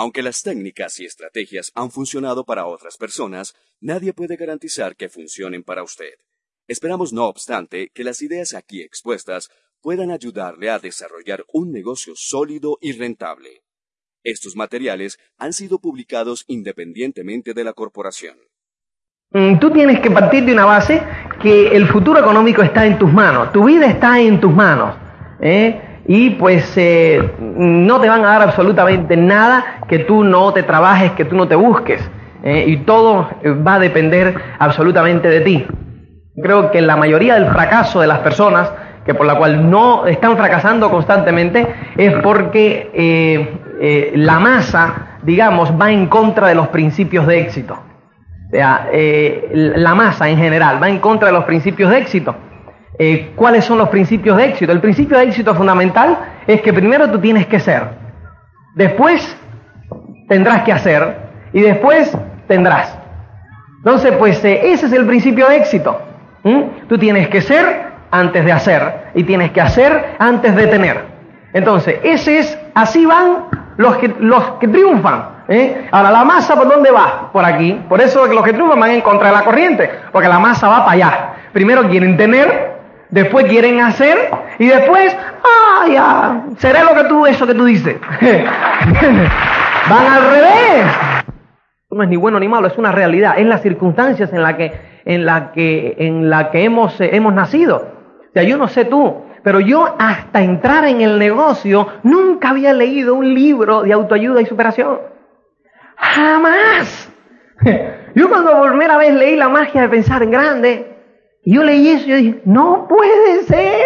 Aunque las técnicas y estrategias han funcionado para otras personas, nadie puede garantizar que funcionen para usted. Esperamos, no obstante, que las ideas aquí expuestas puedan ayudarle a desarrollar un negocio sólido y rentable. Estos materiales han sido publicados independientemente de la corporación. Mm, Tú tienes que partir de una base que el futuro económico está en tus manos, tu vida está en tus manos. ¿eh? Y pues eh, no te van a dar absolutamente nada que tú no te trabajes, que tú no te busques. ¿eh? Y todo eh, va a depender absolutamente de ti. Creo que la mayoría del fracaso de las personas, que por la cual no están fracasando constantemente, es porque la masa, digamos, va en contra de los principios de éxito. O sea, la masa en general va en contra de los principios de éxito. Eh, ¿Cuáles son los principios de éxito? El principio de éxito fundamental es que primero tú tienes que ser, después tendrás que hacer y después tendrás. Entonces, pues eh, ese es el principio de éxito. Tú tienes que ser antes de hacer y tienes que hacer antes de tener. Entonces, ese es, así van los que, los que triunfan. ¿eh? Ahora, la masa, ¿por dónde va? Por aquí. Por eso los que triunfan van en contra de la corriente, porque la masa va para allá. Primero quieren tener, después quieren hacer, y después, ah, ya, seré lo que tú, eso que tú dices. van al revés. No es ni bueno ni malo, es una realidad, es las circunstancias en las que, en la que, en la que hemos, eh, hemos nacido. O sea, yo no sé tú, pero yo hasta entrar en el negocio nunca había leído un libro de autoayuda y superación. Jamás. Yo cuando por primera vez leí La magia de pensar en grande, y yo leí eso y yo dije, no puede ser.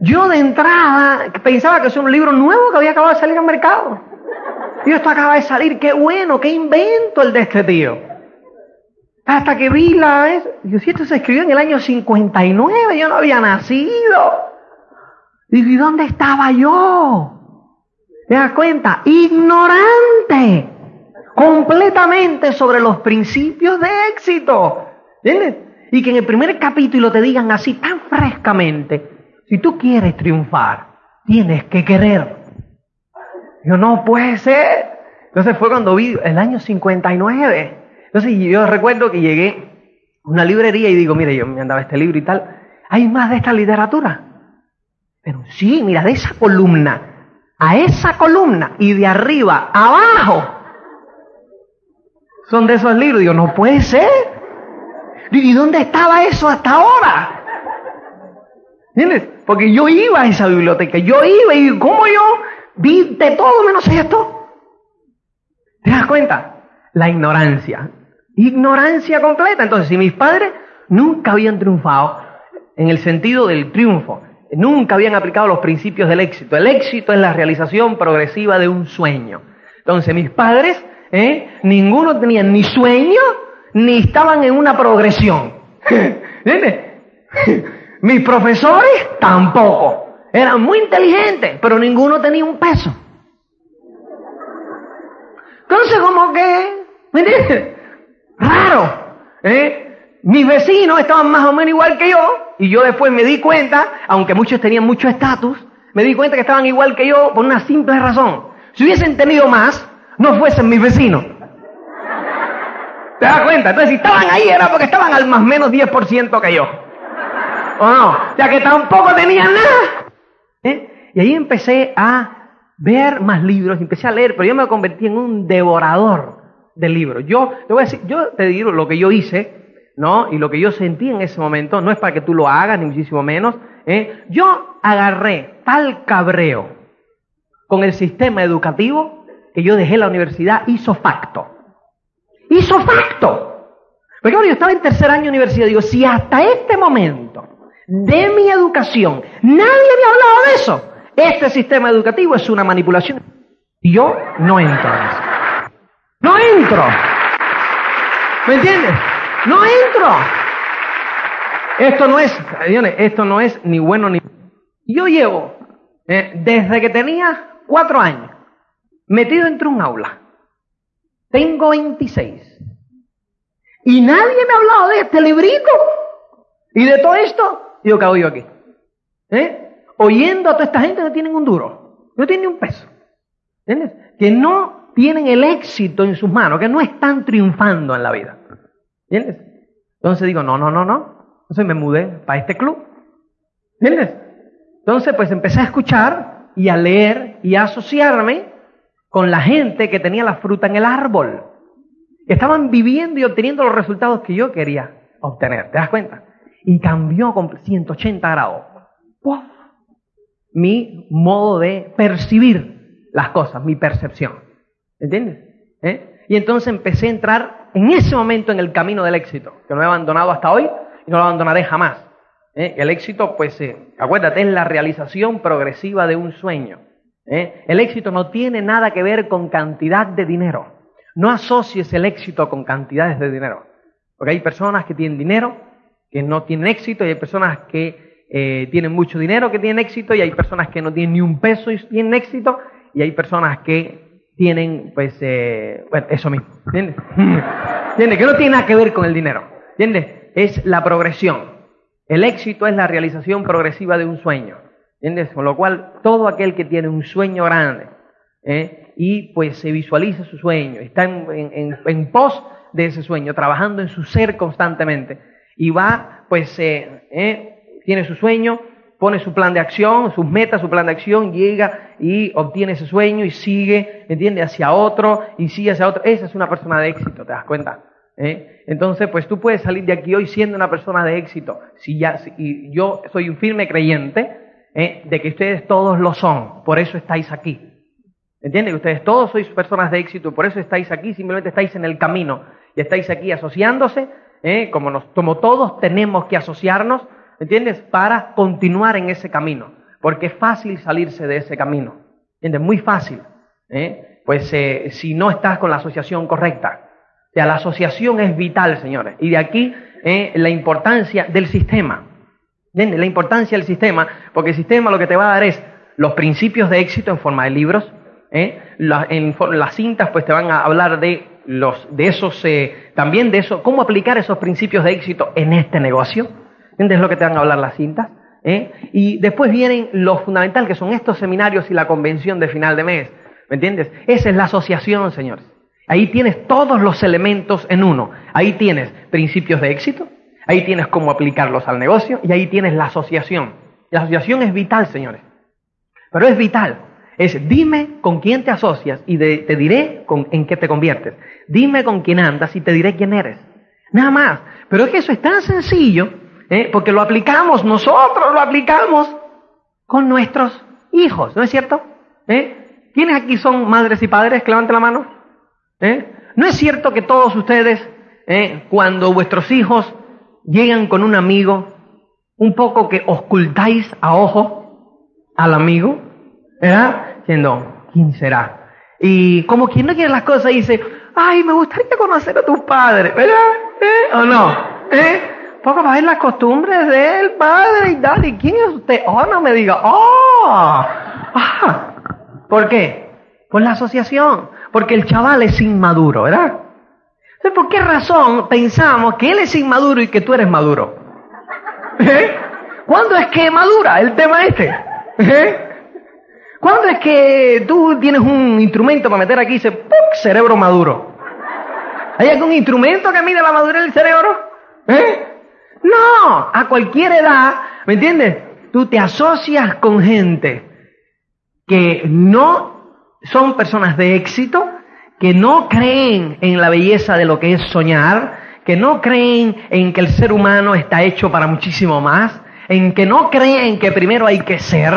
Yo de entrada pensaba que es un libro nuevo que había acabado de salir al mercado. Y esto acaba de salir, qué bueno, qué invento el de este tío. Hasta que vi la vez, yo si esto se escribió en el año 59, yo no había nacido. Digo, ¿y dónde estaba yo? ¿Te das cuenta? Ignorante. Completamente sobre los principios de éxito. ¿Entiendes? Y que en el primer capítulo te digan así tan frescamente, si tú quieres triunfar, tienes que querer. Yo no puede ser. Entonces fue cuando vi el año 59. Entonces yo recuerdo que llegué a una librería y digo, mire, yo me andaba este libro y tal. ¿Hay más de esta literatura? Pero sí, mira, de esa columna a esa columna y de arriba abajo son de esos libros. Digo, no puede ser. ¿Y dónde estaba eso hasta ahora? ¿Entiendes? Porque yo iba a esa biblioteca, yo iba y ¿cómo yo vi de todo menos esto? ¿Te das cuenta? La ignorancia. Ignorancia completa. Entonces, si mis padres nunca habían triunfado en el sentido del triunfo, nunca habían aplicado los principios del éxito. El éxito es la realización progresiva de un sueño. Entonces, mis padres, ¿eh? ninguno tenía ni sueño, ni estaban en una progresión. Mis profesores tampoco. Eran muy inteligentes, pero ninguno tenía un peso. Entonces, como que, ¿me? Raro. ¿eh? Mis vecinos estaban más o menos igual que yo, y yo después me di cuenta, aunque muchos tenían mucho estatus, me di cuenta que estaban igual que yo por una simple razón. Si hubiesen tenido más, no fuesen mis vecinos. ¿Te das cuenta? Entonces, si estaban ahí era porque estaban al más menos 10% que yo. ¿O no? Sea que tampoco tenían nada. ¿Eh? Y ahí empecé a ver más libros, empecé a leer, pero yo me convertí en un devorador de libros. Yo te voy a decir, yo te digo lo que yo hice, ¿no? Y lo que yo sentí en ese momento, no es para que tú lo hagas, ni muchísimo menos. ¿eh? Yo agarré tal cabreo con el sistema educativo que yo dejé la universidad hizo facto. Hizo facto. Porque yo estaba en tercer año de universidad, digo, si hasta este momento de mi educación nadie me hablaba de eso, Este sistema educativo es una manipulación. Y yo no entro. No entro. ¿Me entiendes? No entro. Esto no es, esto no es ni bueno ni... Yo llevo, eh, desde que tenía cuatro años, metido entre un aula. Tengo 26. Y nadie me ha hablado de este librito. Y de todo esto, yo hago yo aquí. ¿Eh? Oyendo a toda esta gente que no tienen un duro. No tienen ni un peso. ¿Entiendes? Que no tienen el éxito en sus manos, que no están triunfando en la vida. ¿Entiendes? Entonces digo, no, no, no, no. Entonces me mudé para este club. ¿Entiendes? Entonces pues empecé a escuchar y a leer y a asociarme con la gente que tenía la fruta en el árbol. Estaban viviendo y obteniendo los resultados que yo quería obtener. ¿Te das cuenta? Y cambió con 180 grados. Mi modo de percibir las cosas, mi percepción. ¿Entiendes? ¿Eh? Y entonces empecé a entrar en ese momento en el camino del éxito, que no he abandonado hasta hoy y no lo abandonaré jamás. ¿Eh? El éxito, pues, eh, acuérdate, es la realización progresiva de un sueño. ¿Eh? El éxito no tiene nada que ver con cantidad de dinero. No asocies el éxito con cantidades de dinero. Porque hay personas que tienen dinero que no tienen éxito y hay personas que eh, tienen mucho dinero que tienen éxito y hay personas que no tienen ni un peso y tienen éxito y hay personas que tienen, pues, eh, bueno, eso mismo. ¿Entiendes? ¿Entiendes? Que no tiene nada que ver con el dinero. ¿Entiendes? Es la progresión. El éxito es la realización progresiva de un sueño. ¿Entiendes? Con lo cual, todo aquel que tiene un sueño grande ¿eh? y pues se visualiza su sueño, está en, pos de ese sueño, trabajando en su ser constantemente y va, pues, eh, ¿eh? tiene su sueño, pone su plan de acción, sus metas, su plan de acción, llega y obtiene ese sueño y sigue, ¿entiendes? Hacia otro y sigue hacia otro. Esa es una persona de éxito, ¿te das cuenta? ¿Eh? Entonces, pues tú puedes salir de aquí hoy siendo una persona de éxito. Si ya, y yo soy un firme creyente ¿eh? de que ustedes todos lo son, por eso estáis aquí. ¿Entienden? Ustedes todos sois personas de éxito, por eso estáis aquí, simplemente estáis en el camino y estáis aquí asociándose, ¿eh? como, todos tenemos que asociarnos, ¿entiendes? Para continuar en ese camino, porque es fácil salirse de ese camino, ¿entiendes? Muy fácil, ¿eh? pues eh, si no estás con la asociación correcta. O sea, la asociación es vital, señores, y de aquí la importancia del sistema. La importancia del sistema, porque el sistema lo que te va a dar es los principios de éxito en forma de libros. ¿eh? las cintas pues te van a hablar de los de esos eh, también de eso cómo aplicar esos principios de éxito en este negocio. ¿Entiendes lo que te van a hablar las cintas? ¿Eh? Y después vienen lo fundamental que son estos seminarios y la convención de final de mes. ¿Me entiendes? Esa es la asociación, señores. Ahí tienes todos los elementos en uno. Ahí tienes principios de éxito, Ahí tienes cómo aplicarlos al negocio y ahí tienes la asociación. La asociación es vital, señores. Pero es vital. Es dime con quién te asocias y te diré en qué te conviertes. Dime con quién andas y te diré quién eres. Nada más. Pero es que eso es tan sencillo, ¿eh? porque lo aplicamos, nosotros lo aplicamos con nuestros hijos, ¿no es cierto? ¿Eh? ¿Quiénes aquí son madres y padres? Que levanten la mano. ¿Eh? ¿No es cierto que todos ustedes, cuando vuestros hijos llegan con un amigo, un poco que ocultáis a ojo al amigo, ¿verdad? Diciendo, ¿quién será? Y como quien no quiere las cosas dice, ay, me gustaría conocer a tus padres, ¿verdad? ¿Eh? ¿O no? ¿Eh? Poco para ver las costumbres del padre y tal, ¿y quién es usted? Oh, no me diga, oh, ah. ¿Por qué? Por la asociación, porque el chaval es inmaduro, ¿verdad? ¿Por qué razón pensamos que él es inmaduro y que tú eres maduro? ¿Eh? ¿Cuándo es que madura el tema este? ¿Eh? ¿Cuándo es que tú tienes un instrumento para meter aquí y dice, ¡pum! cerebro maduro? ¿Hay algún instrumento que mide la madurez del cerebro? ¿Eh? No, a cualquier edad, ¿me entiendes? Tú te asocias con gente que no son personas de éxito, que no creen en la belleza de lo que es soñar, que no creen en que el ser humano está hecho para muchísimo más, en que no creen que primero hay que ser,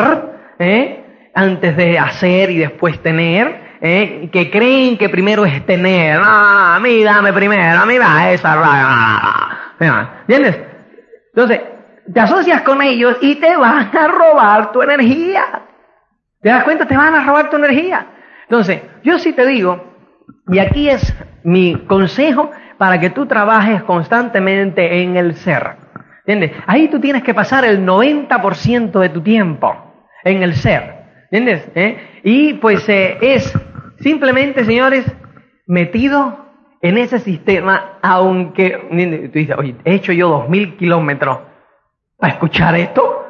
¿eh? antes de hacer y después tener, ¿eh? que creen que primero es tener, ah, a mí dame primero, a mí va esa, ¿entiendes? Entonces, te asocias con ellos y te van a robar tu energía. ¿Te das cuenta? Te van a robar tu energía. Entonces, yo sí te digo, y aquí es mi consejo para que tú trabajes constantemente en el ser. ¿Entiendes? Ahí tú tienes que pasar el 90% de tu tiempo en el ser. ¿Entiendes? ¿Eh? Y pues eh, es simplemente, señores, metido en ese sistema, aunque tú dices, oye, he hecho yo dos mil kilómetros para escuchar esto.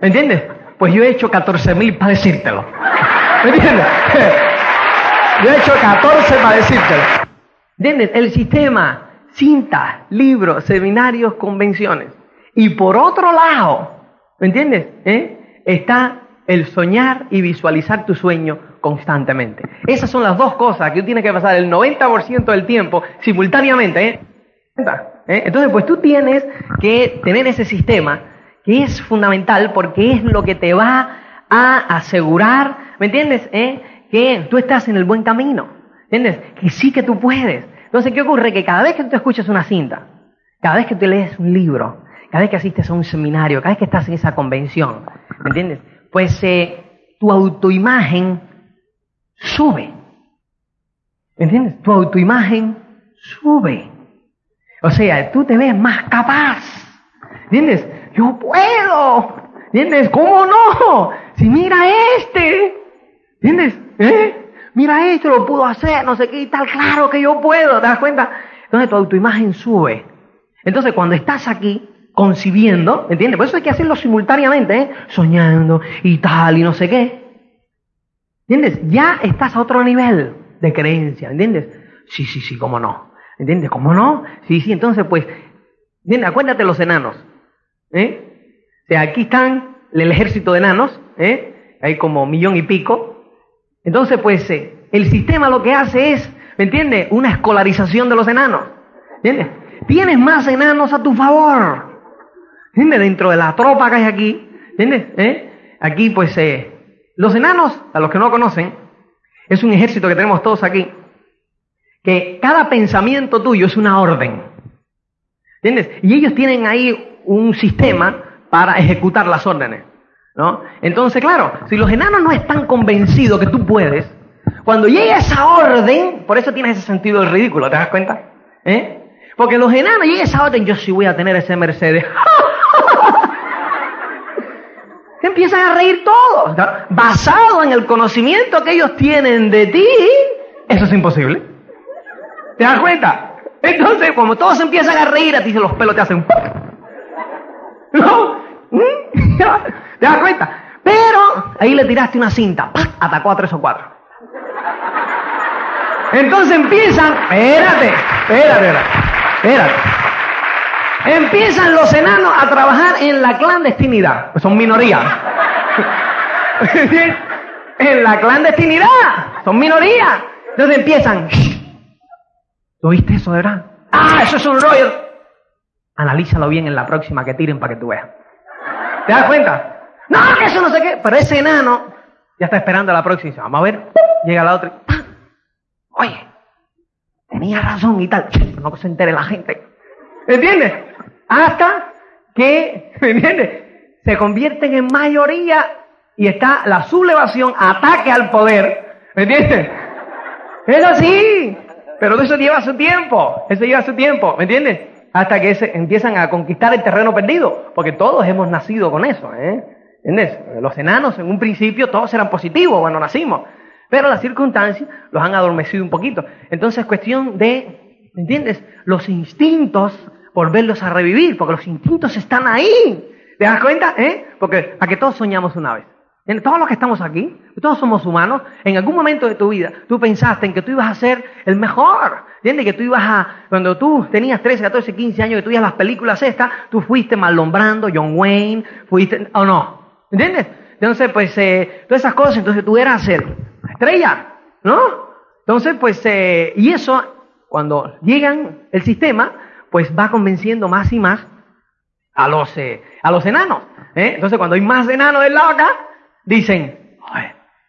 ¿Me entiendes? Pues yo he hecho catorce mil para decírtelo. ¿Me entiendes? Yo he hecho catorce para decírtelo. ¿Entiendes? El sistema, cintas, libros, seminarios, convenciones. Y por otro lado, ¿me entiendes? ¿Eh? Está el soñar y visualizar tu sueño constantemente. Esas son las dos cosas que tienes que pasar el 90% del tiempo simultáneamente. ¿eh? ¿Eh? Entonces, pues tú tienes que tener ese sistema que es fundamental porque es lo que te va a asegurar, ¿me entiendes? ¿Eh? Que tú estás en el buen camino. ¿Entiendes? Que sí que tú puedes. Entonces, ¿qué ocurre? Que cada vez que tú escuchas una cinta, cada vez que tú lees un libro, cada vez que asistes a un seminario, cada vez que estás en esa convención, ¿me entiendes? Pues eh, tu autoimagen sube. ¿Me entiendes? Tu autoimagen sube. O sea, tú te ves más capaz. ¿Entiendes? Yo puedo. ¿Entiendes? ¿Cómo no? Si mira este. ¿Entiendes? ¿Eh? Mira esto, lo pudo hacer, no sé qué y tal. Claro que yo puedo. ¿Te das cuenta? Entonces tu autoimagen sube. Entonces cuando estás aquí concibiendo, ¿entiendes? Por eso hay que hacerlo simultáneamente, ¿eh? Soñando y tal y no sé qué. ¿Entiendes? Ya estás a otro nivel de creencia, ¿entiendes? Sí, sí, sí, cómo no. ¿Entiendes? ¿Cómo no? Sí, sí, entonces pues, ¿entiendes? Acuérdate los enanos. ¿eh? O sea, aquí están el ejército de enanos, ¿eh? Hay como millón y pico. Entonces pues, eh, el sistema lo que hace es, ¿me entiendes? Una escolarización de los enanos. ¿Entiendes? Tienes más enanos a tu favor. ¿Entiendes? Dentro de la tropa que hay aquí. ¿Entiendes? ¿Eh? Aquí pues, eh, los enanos, a los que no conocen, es un ejército que tenemos todos aquí, que cada pensamiento tuyo es una orden. ¿Entiendes? Y ellos tienen ahí un sistema para ejecutar las órdenes. ¿No? Entonces, claro, si los enanos no están convencidos que tú puedes, cuando llega esa orden, por eso tienes ese sentido del ridículo, ¿te das cuenta? ¿Eh? Porque los enanos llega esa orden, yo sí voy a tener ese Mercedes. empiezan a reír todos. Basado en el conocimiento que ellos tienen de ti, eso es imposible. ¿Te das cuenta? Entonces, como todos empiezan a reír, a ti los pelos te hacen... ¿No? ¿Mm? ¿Te das cuenta? Pero ahí le tiraste una cinta, atacó a tres o cuatro. Entonces empiezan, espérate, espérate, espérate. Empiezan los enanos a trabajar en la clandestinidad. Son minoría. en la clandestinidad. Son minoría. Entonces empiezan. ¿Lo viste eso, de verdad? Ah, eso es un rollo. Analízalo bien en la próxima que tiren para que tú veas. ¿Te das cuenta? No, que eso no sé qué. Pero ese enano ya está esperando a la próxima. Vamos a ver. Llega la otra. Oye, tenía razón y tal. No se entere la gente. ¿Entiendes? Hasta que, ¿me entiendes? Se convierten en mayoría y está la sublevación, ataque al poder. ¿Me entiendes? Es así. Pero eso lleva su tiempo. Eso lleva su tiempo. ¿Me entiendes? Hasta que se empiezan a conquistar el terreno perdido. Porque todos hemos nacido con eso. ¿eh? ¿Entiendes? Los enanos en un principio todos eran positivos cuando nacimos. Pero las circunstancias los han adormecido un poquito. Entonces es cuestión de, ¿me entiendes? Los instintos volverlos a revivir, porque los instintos están ahí. ¿Te das cuenta? ¿Eh? Porque a que todos soñamos una vez. En todos los que estamos aquí, todos somos humanos, en algún momento de tu vida tú pensaste en que tú ibas a ser el mejor. ¿Entiendes? Que tú ibas a, cuando tú tenías 13, 14, 15 años, que tú las películas estas, tú fuiste malombrando, John Wayne, fuiste, o no. ¿Entiendes? Entonces, pues, eh, todas esas cosas, entonces tú eras el estrella, ¿no? Entonces, pues, eh, y eso, cuando llegan el sistema, pues va convenciendo más y más a los, eh, a los enanos. ¿eh? Entonces, cuando hay más enanos del lado acá, dicen,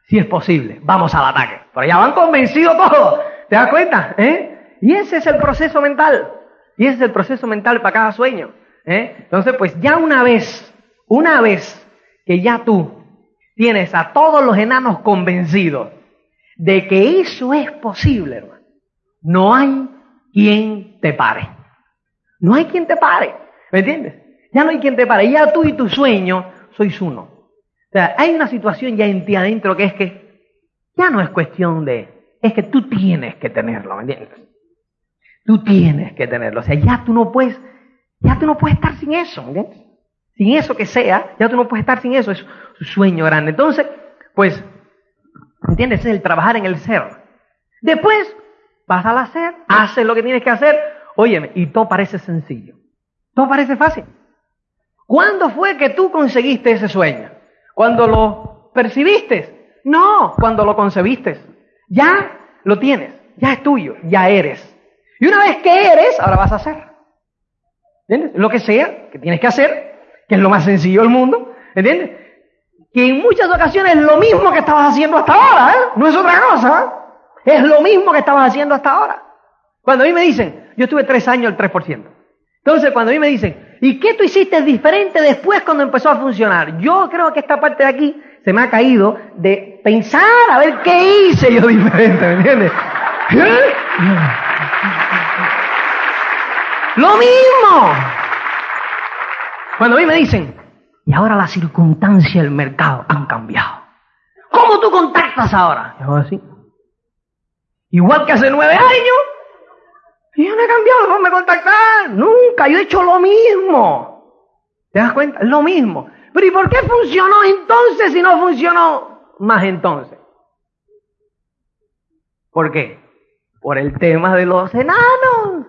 si es posible, vamos al ataque. Pero ya van convencidos todos. ¿Te das cuenta? ¿Eh? Y ese es el proceso mental. Y ese es el proceso mental para cada sueño. Entonces, pues ya una vez, una vez que ya tú tienes a todos los enanos convencidos de que eso es posible, hermano, no hay quien te pare. No hay quien te pare. ¿Me entiendes? Ya no hay quien te pare. Ya tú y tu sueño sois uno. O sea, hay una situación ya en ti adentro que es que ya no es cuestión de, es que tú tienes que tenerlo, ¿me entiendes? Tú tienes que tenerlo. O sea, ya tú no puedes, ya tú no puedes estar sin eso, ¿me entiendes? Sin eso que sea, ya tú no puedes estar sin eso. Es un sueño grande. Entonces, pues, ¿entiendes? Es el trabajar en el ser. Después, vas al hacer, haces lo que tienes que hacer, óyeme, y todo parece sencillo. Todo parece fácil. ¿Cuándo fue que tú conseguiste ese sueño? ¿Cuando lo percibiste? No, cuando lo concebiste. Ya lo tienes, ya es tuyo, ya eres. Y una vez que eres, ahora vas a hacer. ¿Entiendes? Lo que sea que tienes que hacer, que es lo más sencillo del mundo, ¿entiendes? Que en muchas ocasiones es lo mismo que estabas haciendo hasta ahora, ¿eh? No es otra cosa, ¿eh? Es lo mismo que estabas haciendo hasta ahora. Cuando a mí me dicen, yo estuve tres años el 3%. Entonces, cuando a mí me dicen, ¿y qué tú hiciste diferente después cuando empezó a funcionar? Yo creo que esta parte de aquí se me ha caído de pensar a ver qué hice yo diferente, ¿me entiendes? ¿Eh? Lo mismo. Cuando a mí me dicen, y ahora las circunstancias del mercado han cambiado. ¿Cómo tú contactas ahora? Yo así. Igual que hace nueve años, y yo no he cambiado forma de contactar. Nunca. Yo he hecho lo mismo. ¿Te das cuenta? Es lo mismo. Pero ¿y por qué funcionó entonces si no funcionó más entonces? ¿Por qué? Por el tema de los enanos.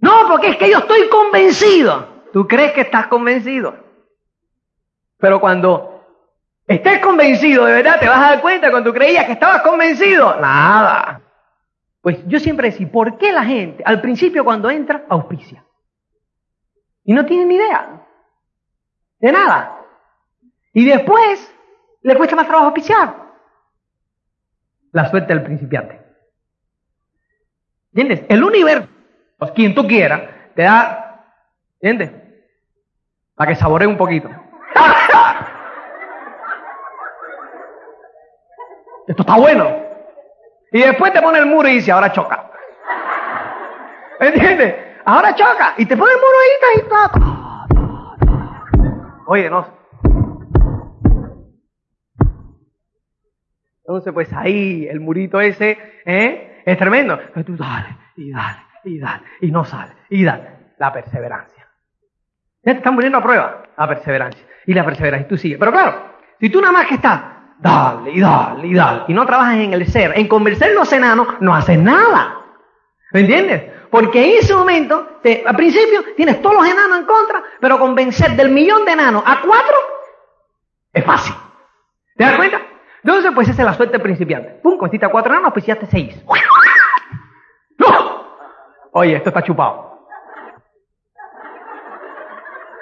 No, porque es que yo estoy convencido. ¿Tú crees que estás convencido? Pero cuando estés convencido, de verdad, te vas a dar cuenta cuando tú creías que estabas convencido. Nada. Pues yo siempre decía, ¿por qué la gente al principio cuando entra auspicia? Y no tiene ni idea de nada. Y después le cuesta más trabajo auspiciar. La suerte del principiante. ¿Entiendes? El universo, pues, quien tú quieras, te da, ¿entiendes? Para que saboree un poquito. Esto está bueno. Y después te pone el muro y dice, ahora choca. ¿Entiendes? Ahora choca. Y te pone el muro ahí, y Oye, no. Entonces, pues ahí, el murito ese, ¿eh? Es tremendo. Entonces tú dale, y dale, y dale, y no sale, y dale. La perseverancia. Ya te están poniendo a prueba la perseverancia. Y la perseverancia, y tú sigues. Pero claro, si tú nada más que estás dale y dale y dale. Y no trabajas en el ser, en convencer los enanos, no haces nada. ¿Me entiendes? Porque en ese momento, al principio, tienes todos los enanos en contra, pero convencer del millón de enanos a cuatro es fácil. ¿Te das cuenta? Entonces, pues esa es la suerte principiante. Pum, conquista a cuatro enanos, pues ya seis. ¡No! Oye, esto está chupado.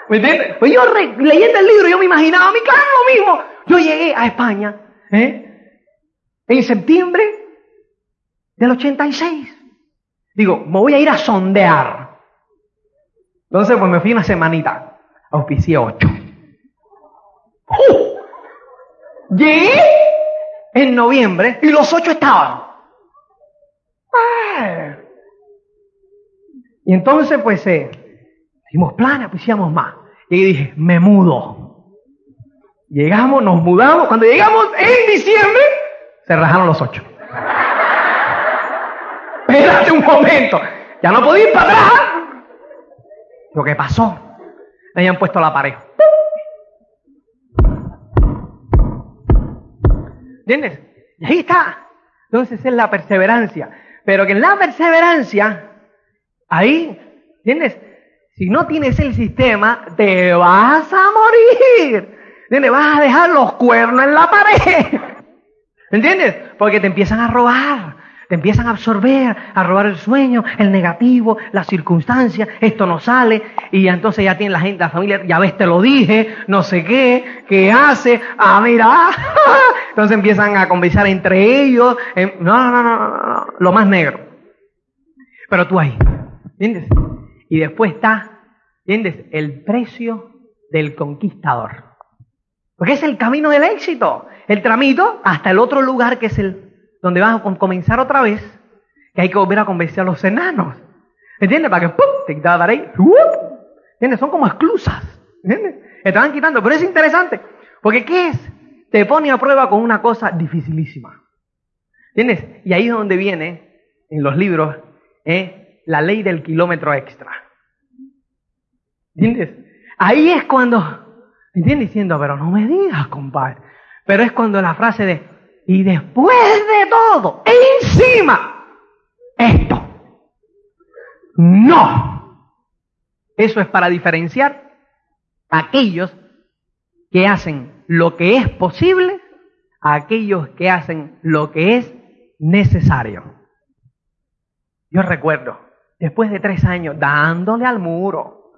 ¿Me entiendes? Pues yo leyendo el libro, yo me imaginaba, a mí claro lo mismo. Yo llegué a España ¿eh? en septiembre del 86. Digo, me voy a ir a sondear. Entonces, pues me fui una semanita. Auspicié ocho. ¡Uh! Llegué en noviembre y los ocho estaban. Y entonces, pues, eh, hicimos planes, pues más. Y dije, me mudo. Llegamos, nos mudamos. Cuando llegamos en diciembre, se rajaron los ocho. Espérate un momento. Ya no podía ir para atrás. Lo que pasó, le habían puesto la pared. ¿Entiendes? Y ahí está. Entonces es la perseverancia. Pero que en la perseverancia, ahí, ¿entiendes? Si no tienes el sistema, te vas a morir. ¿Entiendes? Vas a dejar los cuernos en la pared. ¿Entiendes? Porque te empiezan a robar, te empiezan a absorber, a robar el sueño, el negativo, las circunstancias, esto no sale, y entonces ya tiene la gente, la familia, ya ves, te lo dije, no sé qué, qué hace, ah, mira, entonces empiezan a conversar entre ellos, no, no, no, no, no, lo más negro. Pero tú ahí, ¿entiendes? Y después está, ¿entiendes? El precio del conquistador. Porque es el camino del éxito. El tramito hasta el otro lugar que es el donde vas a comenzar otra vez, que hay que volver a convencer a los enanos. ¿Entiendes? Para que ¡pum! te quitar ahí. ¿Entiendes? Son como exclusas. ¿Entiendes? Te van quitando. Pero es interesante. Porque ¿qué es? Te pone a prueba con una cosa dificilísima. ¿Entiendes? Y ahí es donde viene, en los libros, ¿eh? la ley del kilómetro extra. ¿Entiendes? Ahí es cuando ¿Entiendes? Diciendo, pero no me digas, compadre. Pero es cuando la frase de, y después de todo, encima, esto. No. Eso es para diferenciar a aquellos que hacen lo que es posible a aquellos que hacen lo que es necesario. Yo recuerdo, después de tres años dándole al muro,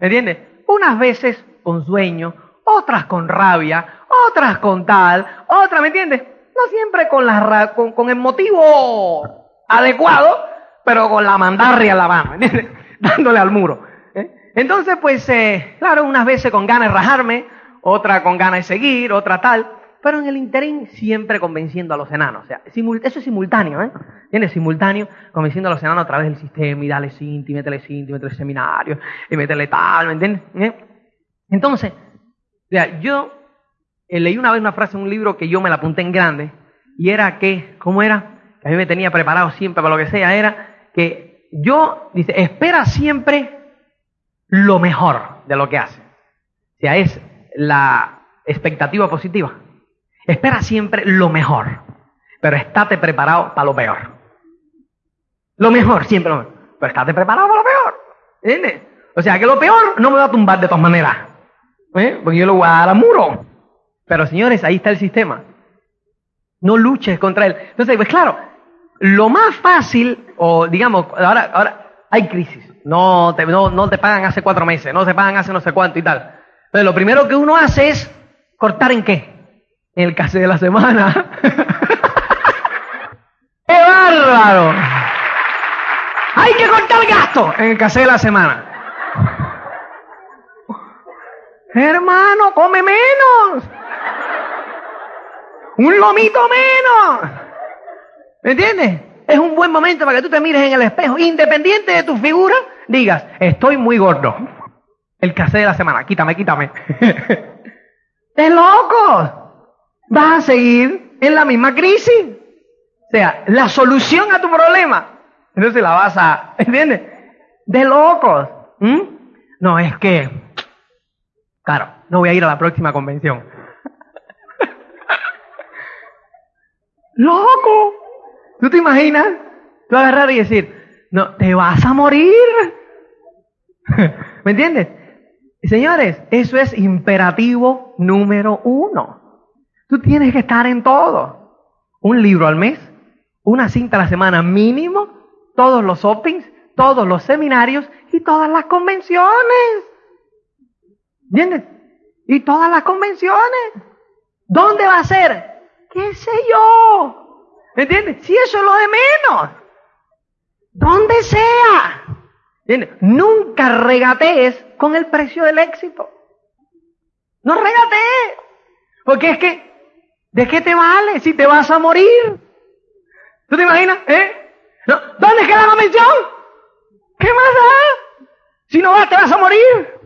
¿entiendes? Unas veces con sueño, otras con rabia, otras con tal, otras, ¿me entiendes? No siempre con, el motivo adecuado, pero con la mandarria a la mano, ¿me entiendes? Dándole al muro. ¿eh? Entonces, pues, eh, claro, unas veces con ganas de rajarme, otra con ganas de seguir, otra tal, pero en el interín siempre convenciendo a los enanos. O sea, eso es simultáneo, ¿eh? Tiene simultáneo convenciendo a los enanos a través del sistema y dale cinti, métele cinti, métele seminario, y métele tal, ¿me entiendes? ¿Eh? Entonces, yo eh, leí una vez una frase en un libro que yo me la apunté en grande, y era que, ¿cómo era? Que a mí me tenía preparado siempre para lo que sea, era que yo, dice, espera siempre lo mejor de lo que hace. O sea, es la expectativa positiva. Espera siempre lo mejor, pero estate preparado para lo peor. Lo mejor, siempre lo mejor. Pero estate preparado para lo peor. ¿Entiendes? O sea, que lo peor no me va a tumbar de todas maneras. ¿Eh? Porque yo lo voy a dar a muro. Pero señores, ahí está el sistema. No luches contra él. Entonces, pues claro, lo más fácil, o digamos, ahora, ahora hay crisis. No te, no, te pagan hace cuatro meses, no te pagan hace no sé cuánto y tal. Entonces, lo primero que uno hace es cortar en qué? En el case de la semana. ¡Qué bárbaro! Hay que cortar gasto en el case de la semana. Hermano, come menos. Un lomito menos. ¿Me entiendes? Es un buen momento para que tú te mires en el espejo, independiente de tu figura, digas, estoy muy gordo. El casé de la semana, quítame, quítame. ¡Es loco! Vas a seguir en la misma crisis. O sea, la solución a tu problema, entonces la vas a, ¿entiendes? De locos. No, es que Claro, no voy a ir a la próxima convención. ¡Loco! ¿Tú te imaginas? Tú agarrar y decir, no, te vas a morir. ¿Me entiendes? Señores, eso es imperativo número uno. Tú tienes que estar en todo. Un libro al mes, una cinta a la semana mínimo, todos los shoppings, todos los seminarios y todas las convenciones. ¿Entiendes? Y todas las convenciones. ¿Dónde va a ser? ¿Qué sé yo? ¿Entiendes? Si eso es lo de menos. Donde sea. ¿Entiendes? Nunca regatees con el precio del éxito. No regatees. Porque es que, ¿de qué te vale si te vas a morir? ¿Tú te imaginas? ¿Eh? ¿Dónde queda la convención? ¿Qué más da? Si no vas, te vas a morir.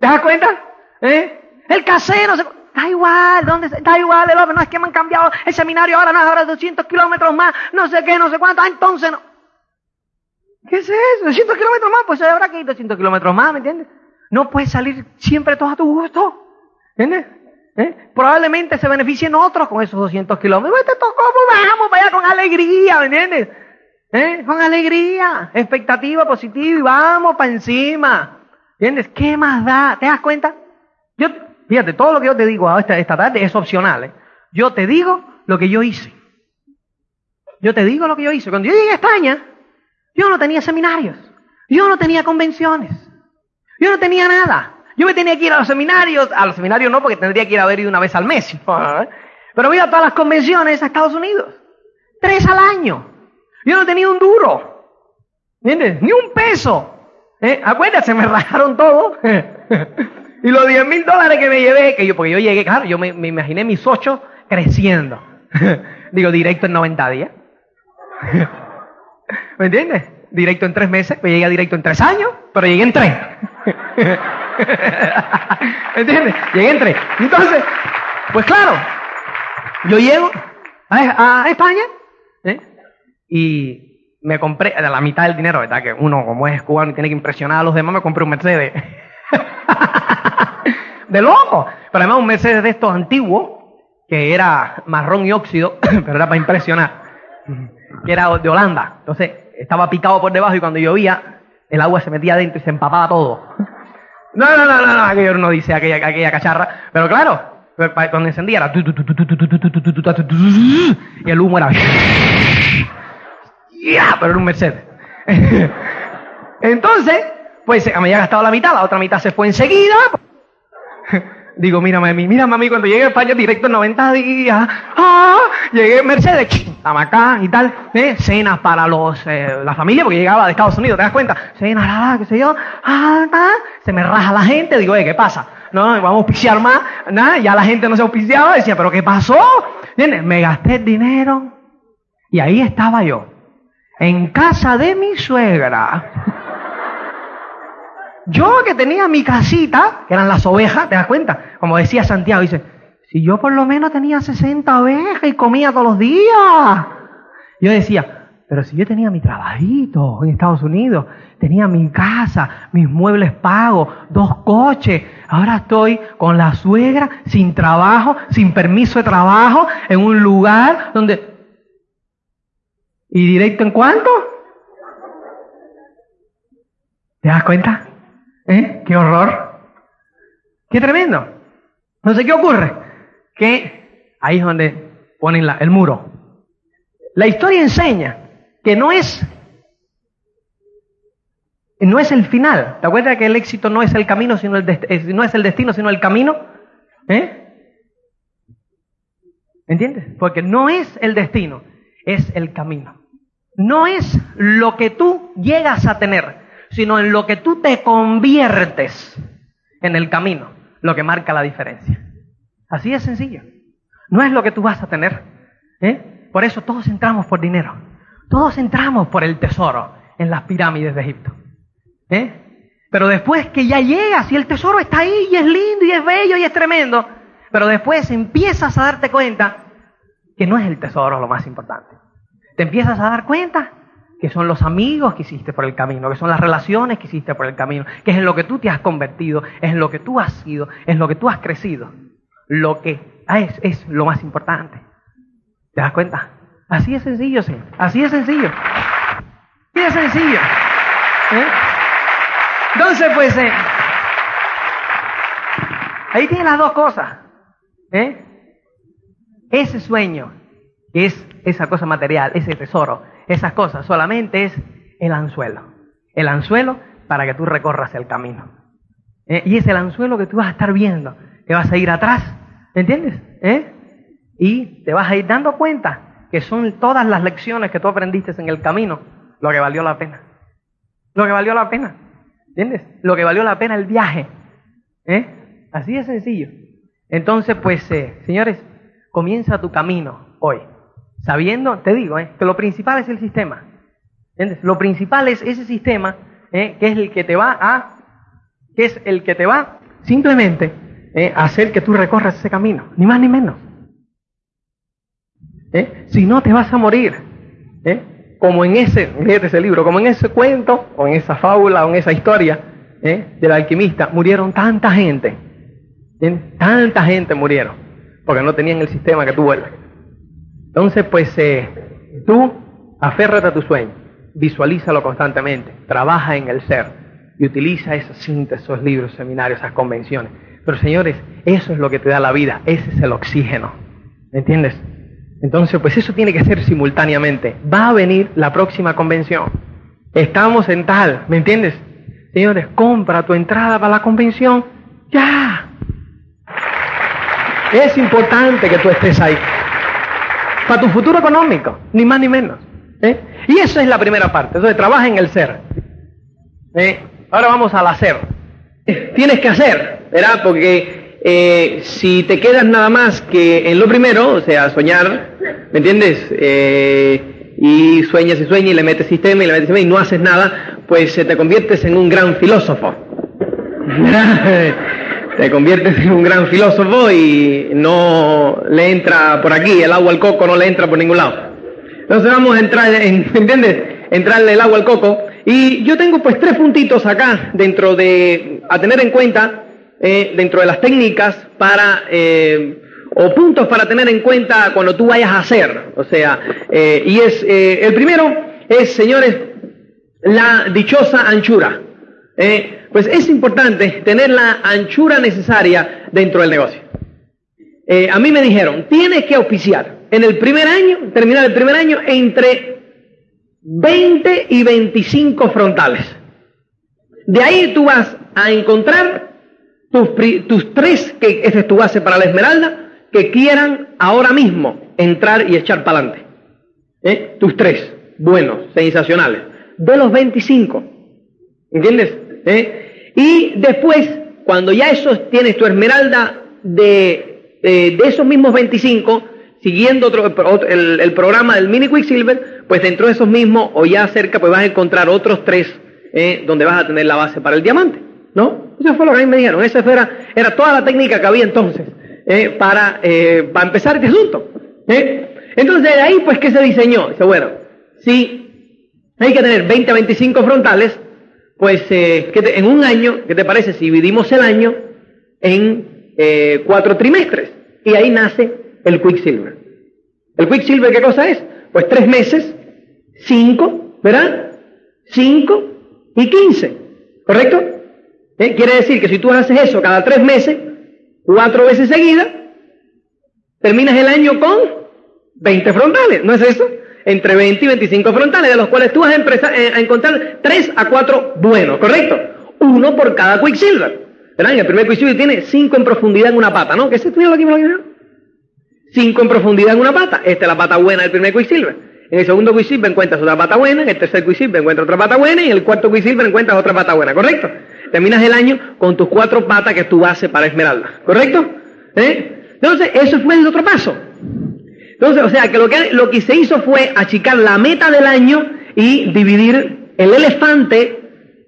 ¿Te das cuenta? ¿Eh? El casero, da igual, ¿dónde? Da igual, el hombre, no es que me han cambiado el seminario, ahora no ahora 200 kilómetros más, no sé qué, no sé cuánto, ah, entonces no. ¿Qué es eso? 200 kilómetros más, pues habrá que ir 200 kilómetros más, ¿me entiendes? No puedes salir siempre todo a tu gusto, ¿entiendes? ¿Eh? Probablemente se beneficien otros con esos 200 kilómetros. Pues te tocó, pues vamos para con alegría, ¿me entiendes? ¿Eh? Con alegría, expectativa positiva y vamos para encima. ¿Entiendes? ¿Qué más da? ¿Te das cuenta? Yo, fíjate, todo lo que yo te digo esta, esta tarde es opcional. ¿eh? Yo te digo lo que yo hice. Yo te digo lo que yo hice. Cuando yo llegué a España, yo no tenía seminarios. Yo no tenía convenciones. Yo no tenía nada. Yo me tenía que ir a los seminarios. A los seminarios no, porque tendría que ir a ver una vez al mes. Pero iba a todas las convenciones a Estados Unidos. Tres al año. Yo no tenía un duro. ¿Entiendes? Ni un peso. ¿Eh? Acuérdate, me rajaron todo. Y los 10 mil dólares que me llevé, que yo, porque yo llegué, claro, yo me, imaginé mis ocho creciendo. Digo, directo en 90 días. ¿Me entiendes? Directo en tres meses, me llegué directo en tres años, pero llegué en tres. ¿Me entiendes? Llegué en tres. Entonces, pues claro, yo llego a, a España ¿eh? y me compré, de la mitad del dinero, ¿verdad? Que uno, como es cubano tiene que impresionar a los demás, me compré un Mercedes. de loco. Pero además un Mercedes de estos antiguos, que era marrón y óxido, pero era para impresionar, que era de Holanda. Entonces estaba picado por debajo y cuando llovía, el agua se metía adentro y se empapaba todo. No, no, no, no, no, aquello no dice aquella, aquella cacharra. Pero claro, cuando encendía era... Y el humo era... Pero era un Mercedes. Entonces, pues me había gastado la mitad, la otra mitad se fue enseguida. Digo, mírame a mí, mírame a mí, cuando llegué a España directo en 90 días, ah, llegué en Mercedes, acá y tal, ¿eh? cenas para los, eh, la familia, porque llegaba de Estados Unidos, ¿te das cuenta? Cenas, ah, qué sé yo, ah, ah, se me raja la gente, digo, eh, ¿qué pasa? No, vamos a auspiciar más, nada, ya la gente no se auspiciaba, decía, ¿pero qué pasó? Me gasté el dinero y ahí estaba yo, en casa de mi suegra. Yo que tenía mi casita, que eran las ovejas, ¿te das cuenta? Como decía Santiago, dice, si yo por lo menos tenía 60 ovejas y comía todos los días. Yo decía, pero si yo tenía mi trabajito en Estados Unidos, tenía mi casa, mis muebles pagos, dos coches, ahora estoy con la suegra, sin trabajo, sin permiso de trabajo, en un lugar donde... ¿Y directo en cuánto? ¿Te das cuenta? ¿Eh? ¡Qué horror! ¡Qué tremendo! Entonces, ¿qué ocurre? Que ahí es donde ponen el muro. La historia enseña que no es, no es el final. ¿Te acuerdas que el éxito no es el camino, sino el no es el destino, sino el camino? ¿Eh? ¿Entiendes? Porque no es el destino, es el camino. No es lo que tú llegas a tener, sino en lo que tú te conviertes en el camino, lo que marca la diferencia. Así de sencillo. No es lo que tú vas a tener. ¿eh? Por eso todos entramos por dinero. Todos entramos por el tesoro en las pirámides de Egipto. ¿eh? Pero después que ya llegas y el tesoro está ahí y es lindo y es bello y es tremendo, pero después empiezas a darte cuenta que no es el tesoro lo más importante. Te empiezas a dar cuenta que son los amigos que hiciste por el camino, que son las relaciones que hiciste por el camino, que es en lo que tú te has convertido, es en lo que tú has sido, es en lo que tú has crecido. Lo que es, es lo más importante. ¿Te das cuenta? Así es sencillo, sí. Así es sencillo. Así es sencillo. ¿Eh? Entonces, pues, eh, ahí tienes las dos cosas. ¿eh? Ese sueño, es esa cosa material, ese tesoro, esas cosas, solamente es el anzuelo. El anzuelo para que tú recorras el camino. ¿Eh? Y es el anzuelo que tú vas a estar viendo, que vas a ir atrás, ¿entiendes? ¿Eh? Y te vas a ir dando cuenta que son todas las lecciones que tú aprendiste en el camino lo que valió la pena. Lo que valió la pena, ¿entiendes? Lo que valió la pena el viaje. ¿Eh? Así de sencillo. Entonces, pues, eh, señores, comienza tu camino hoy sabiendo, te digo, eh, que lo principal es el sistema. ¿Entiendes? Lo principal es ese sistema eh, que es el que te va a, que es el que te va simplemente eh, a hacer que tú recorras ese camino, ni más ni menos. Si no te vas a morir, como en ese, léete ese libro, como en ese cuento, o en esa fábula, o en esa historia del alquimista, murieron tanta gente, tanta gente murieron, porque no tenían el sistema que tú vuelves. Entonces, pues eh, tú aférrate a tu sueño, visualízalo constantemente, trabaja en el ser y utiliza esas síntesis, esos libros, seminarios, esas convenciones. Pero señores, eso es lo que te da la vida, ese es el oxígeno. ¿Me entiendes? Entonces, pues eso tiene que ser simultáneamente. Va a venir la próxima convención. Estamos en tal, ¿me entiendes? Señores, compra tu entrada para la convención. Ya. Es importante que tú estés ahí para tu futuro económico, ni más ni menos. ¿eh? Y esa es la primera parte. Entonces, trabaja en el ser. ¿eh? Ahora vamos al hacer. Tienes que hacer. ¿verdad? Porque eh, si te quedas nada más que en lo primero, o sea, soñar, ¿me entiendes? Eh, y sueñas y sueñas y le metes sistema y le metes sistema y no haces nada, pues te conviertes en un gran filósofo. te conviertes en un gran filósofo y no le entra por aquí, el agua al coco no le entra por ningún lado. Entonces vamos a entrar, en, ¿entiendes? Entrarle el agua al coco. Y yo tengo pues tres puntitos acá dentro de, a tener en cuenta, eh, dentro de las técnicas para, eh, o puntos para tener en cuenta cuando tú vayas a hacer. O sea, eh, y es, el primero es, señores, la dichosa anchura. Pues es importante tener la anchura necesaria dentro del negocio. a mí me dijeron, tienes que auspiciar en el primer año, terminar el primer año, entre 20 y 25 frontales. De ahí tú vas a encontrar tus, tus tres, que ese es tu base para la esmeralda, que quieran ahora mismo entrar y echar para adelante. ¿Eh? Tus tres, buenos, sensacionales. De los 25. ¿Entiendes? ¿Eh? Y después, cuando ya eso tienes tu esmeralda de, de, esos mismos 25, siguiendo otro, el, programa del Mini Quicksilver, pues dentro de esos mismos o ya cerca, pues vas a encontrar otros tres eh, donde vas a tener la base para el diamante, ¿no? Eso fue lo que a mí me dijeron. Esa era, era toda la técnica que había entonces eh, para, para empezar este asunto. Entonces, de ahí, pues, ¿qué se diseñó? Dice, bueno, si hay que tener 20 a 25 frontales, pues en un año, ¿qué te parece si dividimos el año en cuatro trimestres? Y ahí nace el Quicksilver. ¿El Quicksilver qué cosa es? Pues tres meses, cinco, ¿verdad? Cinco y quince, ¿correcto? ¿Eh? Quiere decir que si tú haces eso cada tres meses, cuatro veces seguidas, terminas el año con 20 frontales, ¿no es eso? Entre 20 y 25 frontales, de los cuales tú vas a, empezar, eh, a encontrar tres a cuatro buenos, ¿correcto? Uno por cada Quicksilver. ¿Verdad? el primer Quicksilver tiene cinco en profundidad en una pata, ¿no? ¿Qué es esto? aquí, cinco en profundidad en una pata. Esta es la pata buena del primer Quicksilver. En el segundo Quicksilver encuentras otra pata buena, en el tercer Quicksilver encuentras otra pata buena y en el cuarto Quicksilver encuentras otra pata buena, ¿correcto? Terminas el año con tus cuatro patas que es tu base para esmeralda, ¿correcto? ¿Eh? Entonces, eso fue el otro paso. Entonces, o sea, que lo, que lo que se hizo fue achicar la meta del año y dividir el elefante,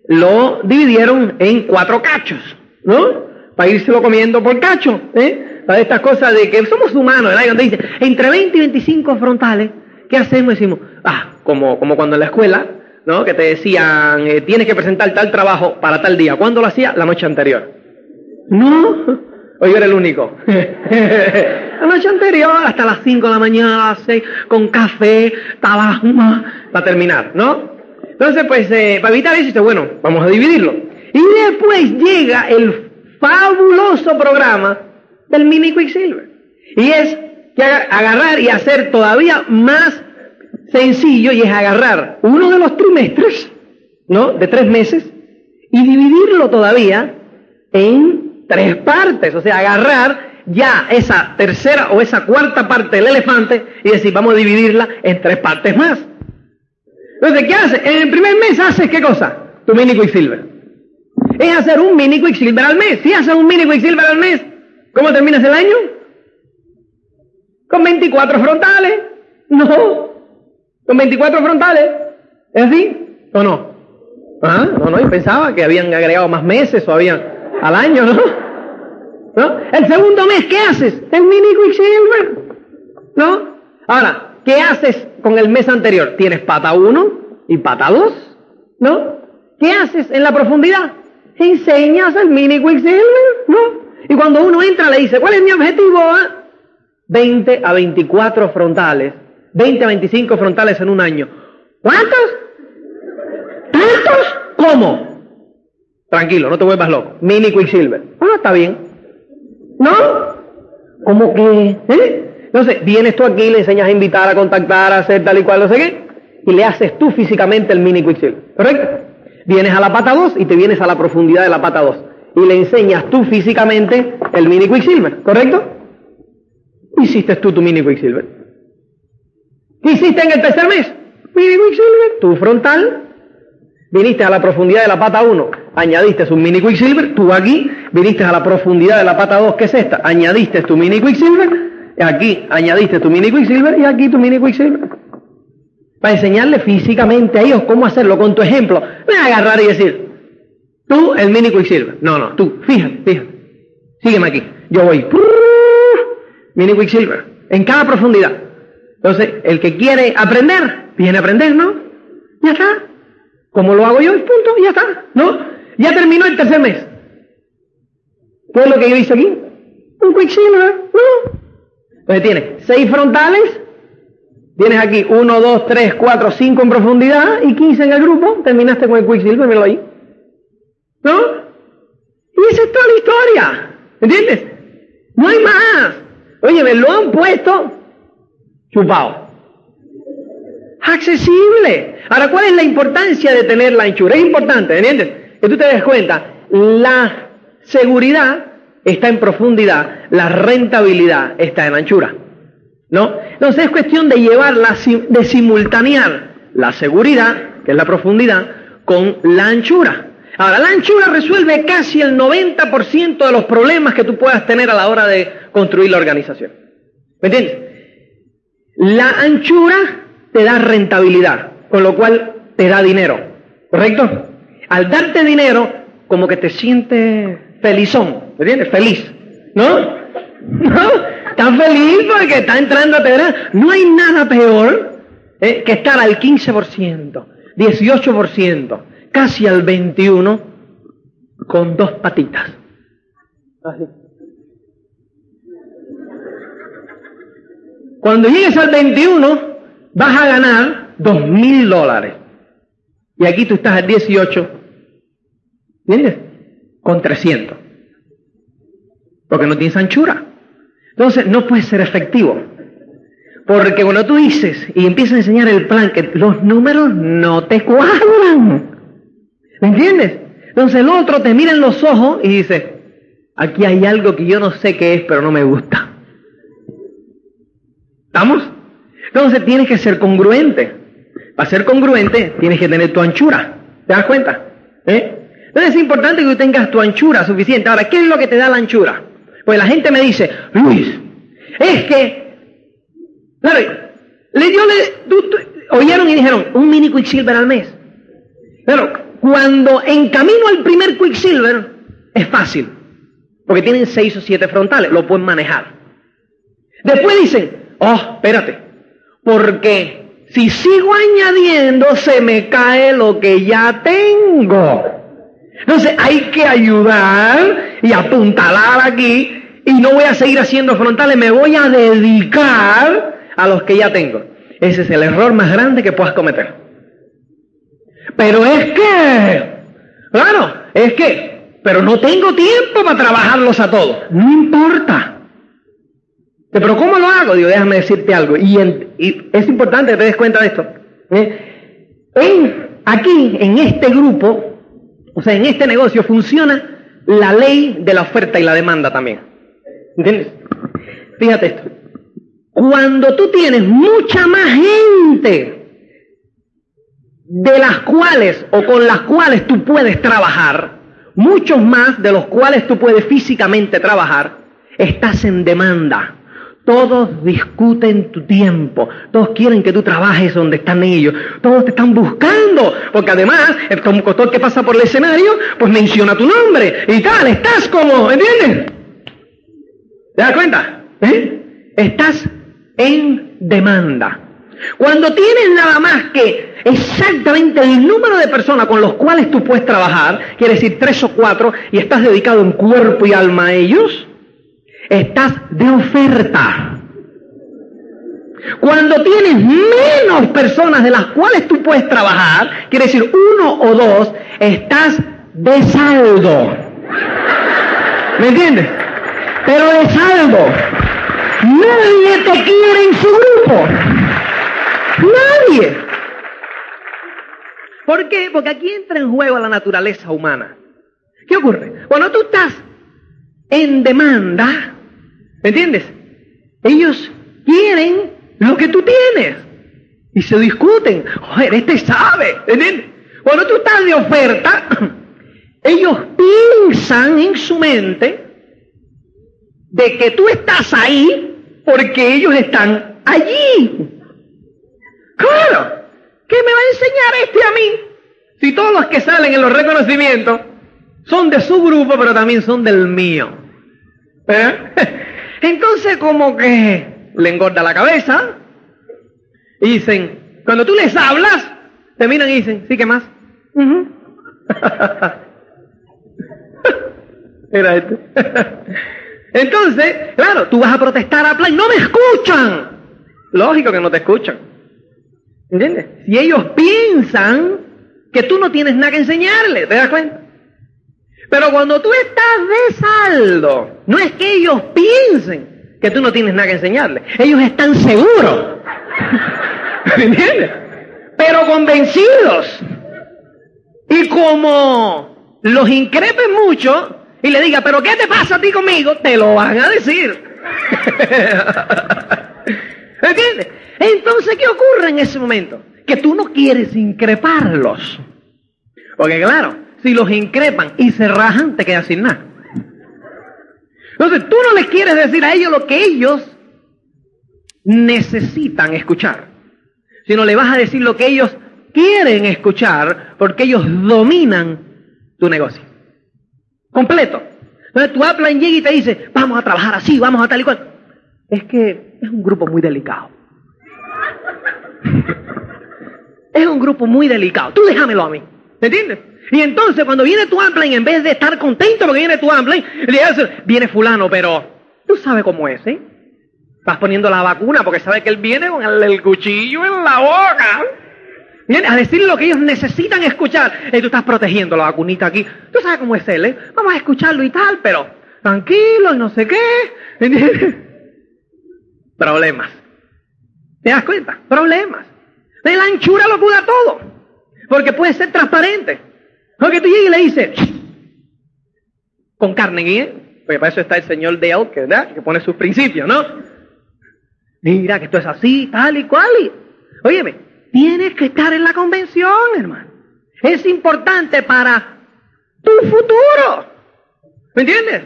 lo dividieron en cuatro cachos, ¿no? Para lo comiendo por cacho, ¿eh? de estas cosas de que somos humanos, ¿verdad? donde dice, entre 20 y 25 frontales, ¿qué hacemos? Decimos, ah, como, como cuando en la escuela, ¿no? Que te decían, eh, tienes que presentar tal trabajo para tal día. ¿Cuándo lo hacía? La noche anterior. No, o yo era el único. la noche anterior, hasta las 5 de la mañana, 6, con café, tabaco, para terminar, ¿no? Entonces, pues, eh, para evitar eso, dice, bueno, vamos a dividirlo. Y después llega el fabuloso programa del mini Quicksilver. Y es que agarrar y hacer todavía más sencillo y es agarrar uno de los trimestres, ¿no? De tres meses y dividirlo todavía en tres partes. O sea, agarrar ya esa tercera o esa cuarta parte del elefante y decir, vamos a dividirla en tres partes más. Entonces, ¿qué hace? En el primer mes haces qué cosa? Tu mini Quicksilver. Es hacer un mini Quicksilver al mes. Si haces un mini Quicksilver al mes, ¿Cómo terminas el año? ¿Con 24 frontales? No. ¿Con 24 frontales? ¿Es así? ¿O no? Ah, no, no, yo pensaba que habían agregado más meses o habían al año, ¿no? ¿No? El segundo mes, ¿qué haces? El mini Quicksilver. ¿No? Ahora, ¿qué haces con el mes anterior? Tienes pata 1 y pata 2, ¿no? ¿Qué haces en la profundidad? Enseñas el mini Quicksilver, ¿no? Y cuando uno entra le dice, ¿cuál es mi objetivo? 20 a 24 frontales, 20 a 25 frontales en un año. ¿Cuántos? ¿Tantos? ¿Cómo? Tranquilo, no te vuelvas loco. Mini Quicksilver. Bueno, está bien. ¿No? ¿Cómo que? ¿Eh? Entonces, vienes tú aquí, le enseñas a invitar, a contactar, a hacer tal y cual, no sé qué, y le haces tú físicamente el mini Quicksilver. ¿Correcto? Vienes a la pata 2 y te vienes a la profundidad de la pata 2 y le enseñas tú físicamente el mini Quicksilver, ¿correcto? Hiciste tú tu mini Quicksilver. ¿Qué hiciste en el tercer mes? Mini Quicksilver, tu frontal. Viniste a la profundidad de la pata 1, añadiste un mini Quicksilver, tú aquí viniste a la profundidad de la pata 2, que es esta, añadiste tu mini Quicksilver, aquí añadiste tu mini Quicksilver y aquí tu mini Quicksilver. Para enseñarle físicamente a ellos cómo hacerlo con tu ejemplo. Voy a agarrar y decir, tú el mini Quicksilver. No, no, tú, fíjate, fíjate. Sígueme aquí. Yo voy, mini Quicksilver, en cada profundidad. Entonces, el que quiere aprender, viene a aprender, ¿no? Ya está. Como lo hago yo, punto, ya está, ¿no? Ya terminó el tercer mes. ¿Qué es lo que yo hice aquí? Un Quicksilver, ¿no? Entonces tiene seis frontales, tienes aquí uno, dos, tres, cuatro, cinco en profundidad y quince en el grupo, terminaste con el Quicksilver, míralo ahí. ¿No? Y esa es toda la historia, ¿entiendes? No hay más. Oye, me lo han puesto chupado. Accesible. Ahora, ¿cuál es la importancia de tener la anchura? Es importante, ¿entiendes? Que tú te des cuenta, la seguridad está en profundidad, la rentabilidad está en anchura. ¿No? Entonces es cuestión de llevarla, de simultanear la seguridad, que es la profundidad, con la anchura. Ahora, la anchura resuelve casi el 90% de los problemas que tú puedas tener a la hora de construir la organización. ¿Me entiendes? La anchura te da rentabilidad, con lo cual te da dinero, ¿correcto? Al darte dinero, como que te sientes felizón, ¿me entiendes? Feliz, ¿no? ¿No? Estás feliz porque está entrando a tener. No hay nada peor eh, que estar al 15%, 18%, casi al 21% con dos patitas. Así. Cuando llegues al 21, vas a ganar dos mil dólares. Y aquí tú estás al 18, ¿entiendes? Con 300. Porque no tienes anchura. Entonces no puedes ser efectivo. Porque cuando tú dices y empiezas a enseñar el plan, que los números no te cuadran. ¿Me entiendes? Entonces el otro te mira en los ojos y dice, aquí hay algo que yo no sé qué es, pero no me gusta. ¿Estamos? Entonces tienes que ser congruente. Para ser congruente tienes que tener tu anchura. ¿Te das cuenta? ¿Eh? Entonces es importante que tú tengas tu anchura suficiente. Ahora, ¿qué es lo que te da la anchura? Pues la gente me dice, Luis, es que, claro, le dio, oyeron y dijeron, un mini Quicksilver al mes. Pero cuando en camino al primer Quicksilver, es fácil, porque tienen seis o siete frontales, lo pueden manejar. Después dicen, oh, espérate, porque si sigo añadiendo se me cae lo que ya tengo. Entonces hay que ayudar y apuntalar aquí y no voy a seguir haciendo frontales, me voy a dedicar a los que ya tengo. Ese es el error más grande que puedas cometer. Pero es que, claro, es que, pero no tengo tiempo para trabajarlos a todos. No importa. Pero ¿cómo lo hago? Digo, déjame decirte algo. Y, es importante que te des cuenta de esto. ¿eh? aquí, en este grupo, o sea, en este negocio, funciona la ley de la oferta y la demanda también. ¿Entiendes? Fíjate esto. Cuando tú tienes mucha más gente de las cuales o con las cuales tú puedes trabajar, muchos más de los cuales tú puedes físicamente trabajar, estás en demanda. Todos discuten tu tiempo. Todos quieren que tú trabajes donde están ellos. Todos te están buscando. Porque además, el conductor que pasa por el escenario, pues menciona tu nombre y tal. Estás como, ¿entiendes? ¿Te das cuenta? ¿Eh? Estás en demanda. Cuando tienes nada más que exactamente el número de personas con los cuales tú puedes trabajar, quiere decir tres o cuatro, y estás dedicado en cuerpo y alma a ellos, estás de oferta. Cuando tienes menos personas de las cuales tú puedes trabajar, quiere decir uno o dos, estás de saldo. ¿Me entiendes? Pero de saldo. Nadie te quiere en su grupo. Nadie. ¿Por qué? Porque aquí entra en juego la naturaleza humana. ¿Qué ocurre? Cuando tú estás en demanda, ¿Me entiendes? Ellos quieren lo que tú tienes. Y se discuten. Joder, este sabe. ¿Entiendes? Cuando tú estás de oferta, ellos piensan en su mente de que tú estás ahí porque ellos están allí. Claro, ¿qué me va a enseñar este a mí? Si todos los que salen en los reconocimientos son de su grupo, pero también son del mío. ¿Eh? Entonces como que le engorda la cabeza y dicen, cuando tú les hablas, terminan y dicen, ¿sí que más? Era este. Entonces, claro, tú vas a protestar a plan, no me escuchan. Lógico que no te escuchan. ¿Entiendes? Si ellos piensan que tú no tienes nada que enseñarles, ¿te das cuenta? Pero cuando tú estás de saldo, no es que ellos piensen que tú no tienes nada que enseñarles, ellos están seguros. ¿Me entiendes? Pero convencidos. Y como los increpe mucho y le diga, pero ¿qué te pasa a ti conmigo? Te lo van a decir. ¿Me entiendes? Entonces, ¿qué ocurre en ese momento? Que tú no quieres increparlos. Porque claro, si los increpan y se rajan, te quedas sin nada. Entonces, tú no les quieres decir a ellos lo que ellos necesitan escuchar, sino le vas a decir lo que ellos quieren escuchar porque ellos dominan tu negocio. Completo. Entonces tu upline llega y te dice, vamos a trabajar así, vamos a tal y cual. Es que es un grupo muy delicado. es un grupo muy delicado. Tú déjamelo a mí. ¿Me entiendes? Y entonces cuando viene tu upline, en vez de estar contento porque viene tu upline, le dice, viene fulano, pero tú sabes cómo es, ¿eh? Estás poniendo la vacuna porque sabes que él viene con el, cuchillo en la boca. Viene a decirle lo que ellos necesitan escuchar. Y tú estás protegiendo la vacunita aquí. Tú sabes cómo es él, ¿eh? Vamos a escucharlo y tal, pero tranquilo y no sé qué. Problemas. ¿Te das cuenta? Problemas. De la anchura lo cura todo. Porque puede ser transparente. Porque tú llegas y le dices, con Carnegie, ¿eh? porque para eso está el señor Dale, que, ¿verdad? que pone sus principios, ¿no? Mira que esto es así, tal y cual. Y, óyeme, tienes que estar en la convención, hermano. Es importante para tu futuro. ¿Me entiendes?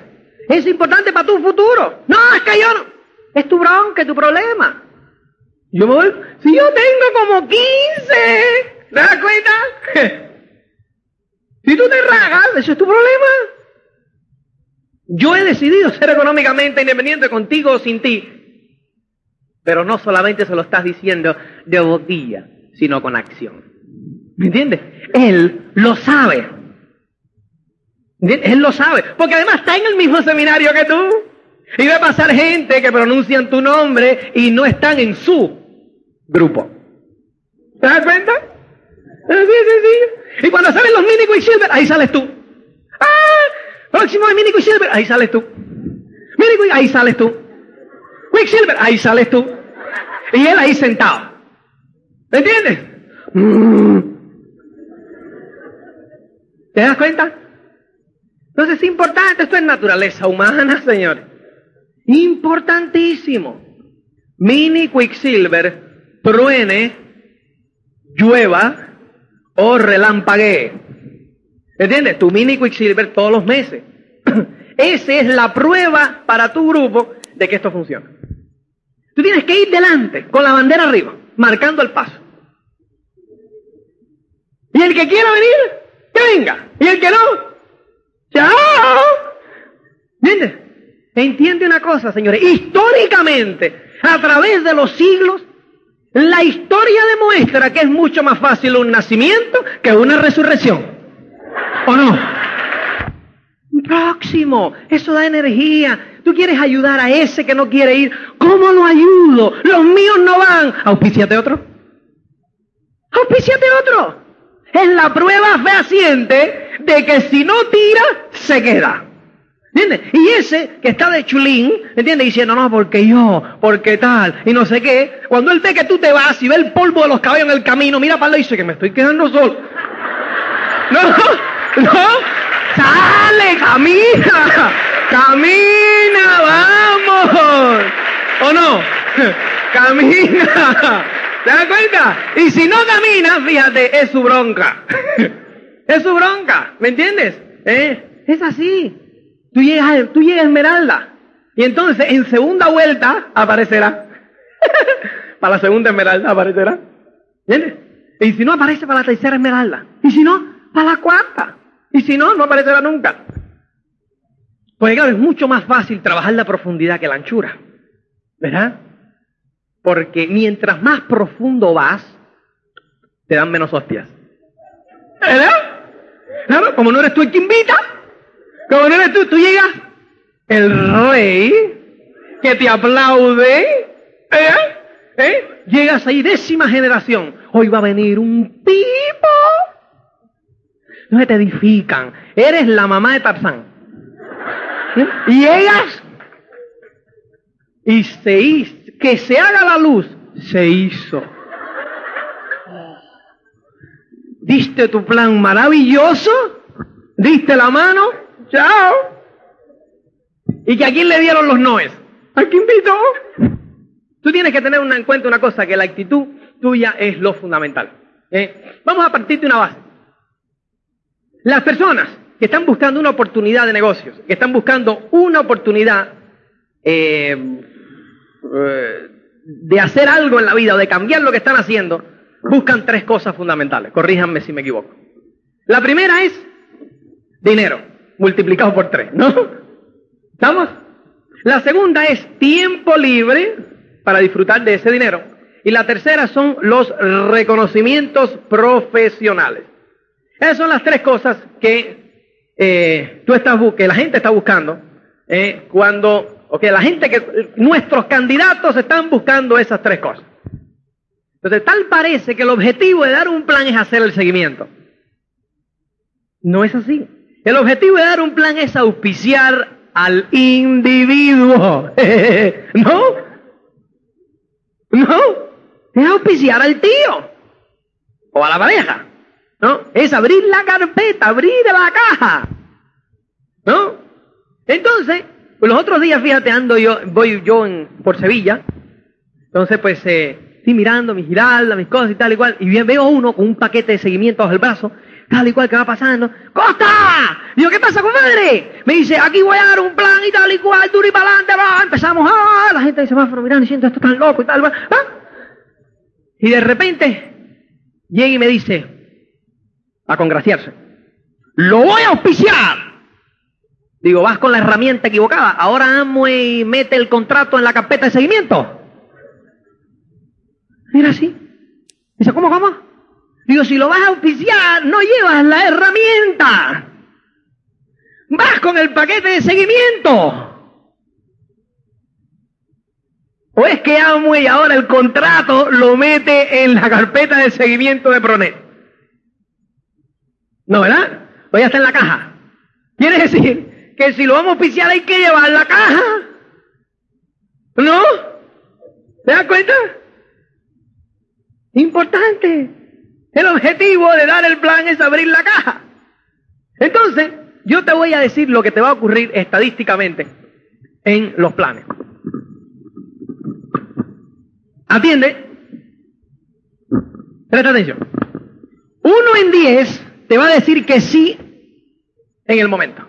Es importante para tu futuro. No, es que yo no. Es tu bronca, tu problema. Yo me voy, si yo tengo como 15, ¿te das cuenta? Si tú te ragas, eso es tu problema. Yo he decidido ser económicamente independiente contigo o sin ti. Pero no solamente se lo estás diciendo de boquilla, sino con acción. ¿Me entiendes? Él lo sabe. Él lo sabe. Porque además está en el mismo seminario que tú. Y va a pasar gente que pronuncian tu nombre y no están en su grupo. ¿Te das cuenta? Sí, sí, sí. Y cuando salen los mini Quicksilver, ahí sales tú. ¡Ah! Próximo de mini Quicksilver, ahí sales tú. Mini ahí sales tú. Quicksilver, ahí sales tú. Y él ahí sentado. ¿Me entiendes? ¿Te das cuenta? Entonces es importante, esto es naturaleza humana, señores. Importantísimo. Mini Quicksilver, truene, llueva o relampaguee. ¿Entiendes? Tu mini Quicksilver todos los meses. Esa es la prueba para tu grupo de que esto funciona. Tú tienes que ir delante, con la bandera arriba, marcando el paso. Y el que quiera venir, que venga. Y el que no, chao. ¿Entiendes? Entiende una cosa, señores. Históricamente, a través de los siglos, la historia demuestra que es mucho más fácil un nacimiento que una resurrección. ¿O no? Próximo. Eso da energía. Tú quieres ayudar a ese que no quiere ir. ¿Cómo lo ayudo? Los míos no van. Auspiciate otro. Auspiciate otro. Es la prueba fehaciente de que si no tira, se queda. ¿Entiendes? Y ese que está de chulín, ¿entiendes? Diciendo, no, porque yo, porque tal, y no sé qué. Cuando él ve que tú te vas y ve el polvo de los cabellos en el camino, mira para el y dice que me estoy quedando solo. No, no, sale, camina. Camina, vamos. ¿O no? Camina. ¿Te das cuenta? Y si no camina, fíjate, es su bronca. es su bronca, ¿me entiendes? ¿Eh? Es así. Tú llegas, tú llegas a Esmeralda. Y entonces en segunda vuelta aparecerá. para la segunda Esmeralda aparecerá. ¿Entiendes? Y si no aparece para la tercera Esmeralda. Y si no, para la cuarta. Y si no, no aparecerá nunca. Pues claro, es mucho más fácil trabajar la profundidad que la anchura. ¿Verdad? Porque mientras más profundo vas, te dan menos hostias. ¿Verdad? Claro, como no eres tú el que invita, como no eres tú, tú llegas, el rey que te aplaude, ¿eh? ¿Eh? Llegas ahí, décima generación. Hoy va a venir un tipo. No se te edifican. Eres la mamá de Tarzán. Y llegas y se hizo, que se haga la luz, se hizo. Diste tu plan maravilloso, diste la mano, chao. ¿Y que a quién le dieron los noes? ¿A quién invitó? Tú tienes que tener en cuenta una cosa, que la actitud tuya es lo fundamental. ¿eh? Vamos a partir de una base. Las personas que están buscando una oportunidad de negocios, que están buscando una oportunidad eh, eh, de hacer algo en la vida o de cambiar lo que están haciendo, buscan tres cosas fundamentales. Corríjanme si me equivoco. La primera es dinero, multiplicado por tres, ¿no? ¿Estamos? La segunda es tiempo libre para disfrutar de ese dinero. Y la tercera son los reconocimientos profesionales. Esas son las tres cosas que eh, tú estás que la gente está buscando eh, cuando Ok, la gente que, nuestros candidatos están buscando esas tres cosas. Entonces, tal parece que el objetivo de dar un plan es hacer el seguimiento. No es así. El objetivo de dar un plan es auspiciar al individuo. ¿No? ¿No? Es auspiciar al tío. O a la pareja. ¿No? Es abrir la carpeta, abrir la caja. ¿No? Entonces, pues los otros días, fíjate, ando yo, voy yo en, por Sevilla, entonces pues eh, estoy mirando mis giraldas, mis cosas y tal y cual, y veo uno con un paquete de seguimiento bajo el brazo, tal y cual que va pasando. ¡Costa! Digo, ¿qué pasa, compadre? Me dice, aquí voy a dar un plan y tal y cual, duro y para va. Empezamos, ¡ah! La gente dice, va mirando diciendo, esto tan loco y tal, va. Y de repente, llega y me dice, a congraciarse, lo voy a auspiciar. Digo, vas con la herramienta equivocada. Ahora Amway mete el contrato en la carpeta de seguimiento. Mira así. Dice, ¿cómo, cómo? Digo, si lo vas a oficiar, no llevas la herramienta. Vas con el paquete de seguimiento. ¿O es que Amway ahora el contrato lo mete en la carpeta de seguimiento de Pronet? No, ¿verdad? O ya está en la caja. Quiere decir que si lo vamos a oficiar hay que llevar la caja. ¿No? ¿Te das cuenta? Importante. El objetivo de dar el plan es abrir la caja. Entonces, yo te voy a decir lo que te va a ocurrir estadísticamente en los planes. Atiende. Presta atención. Uno en diez te va a decir que sí en el momento.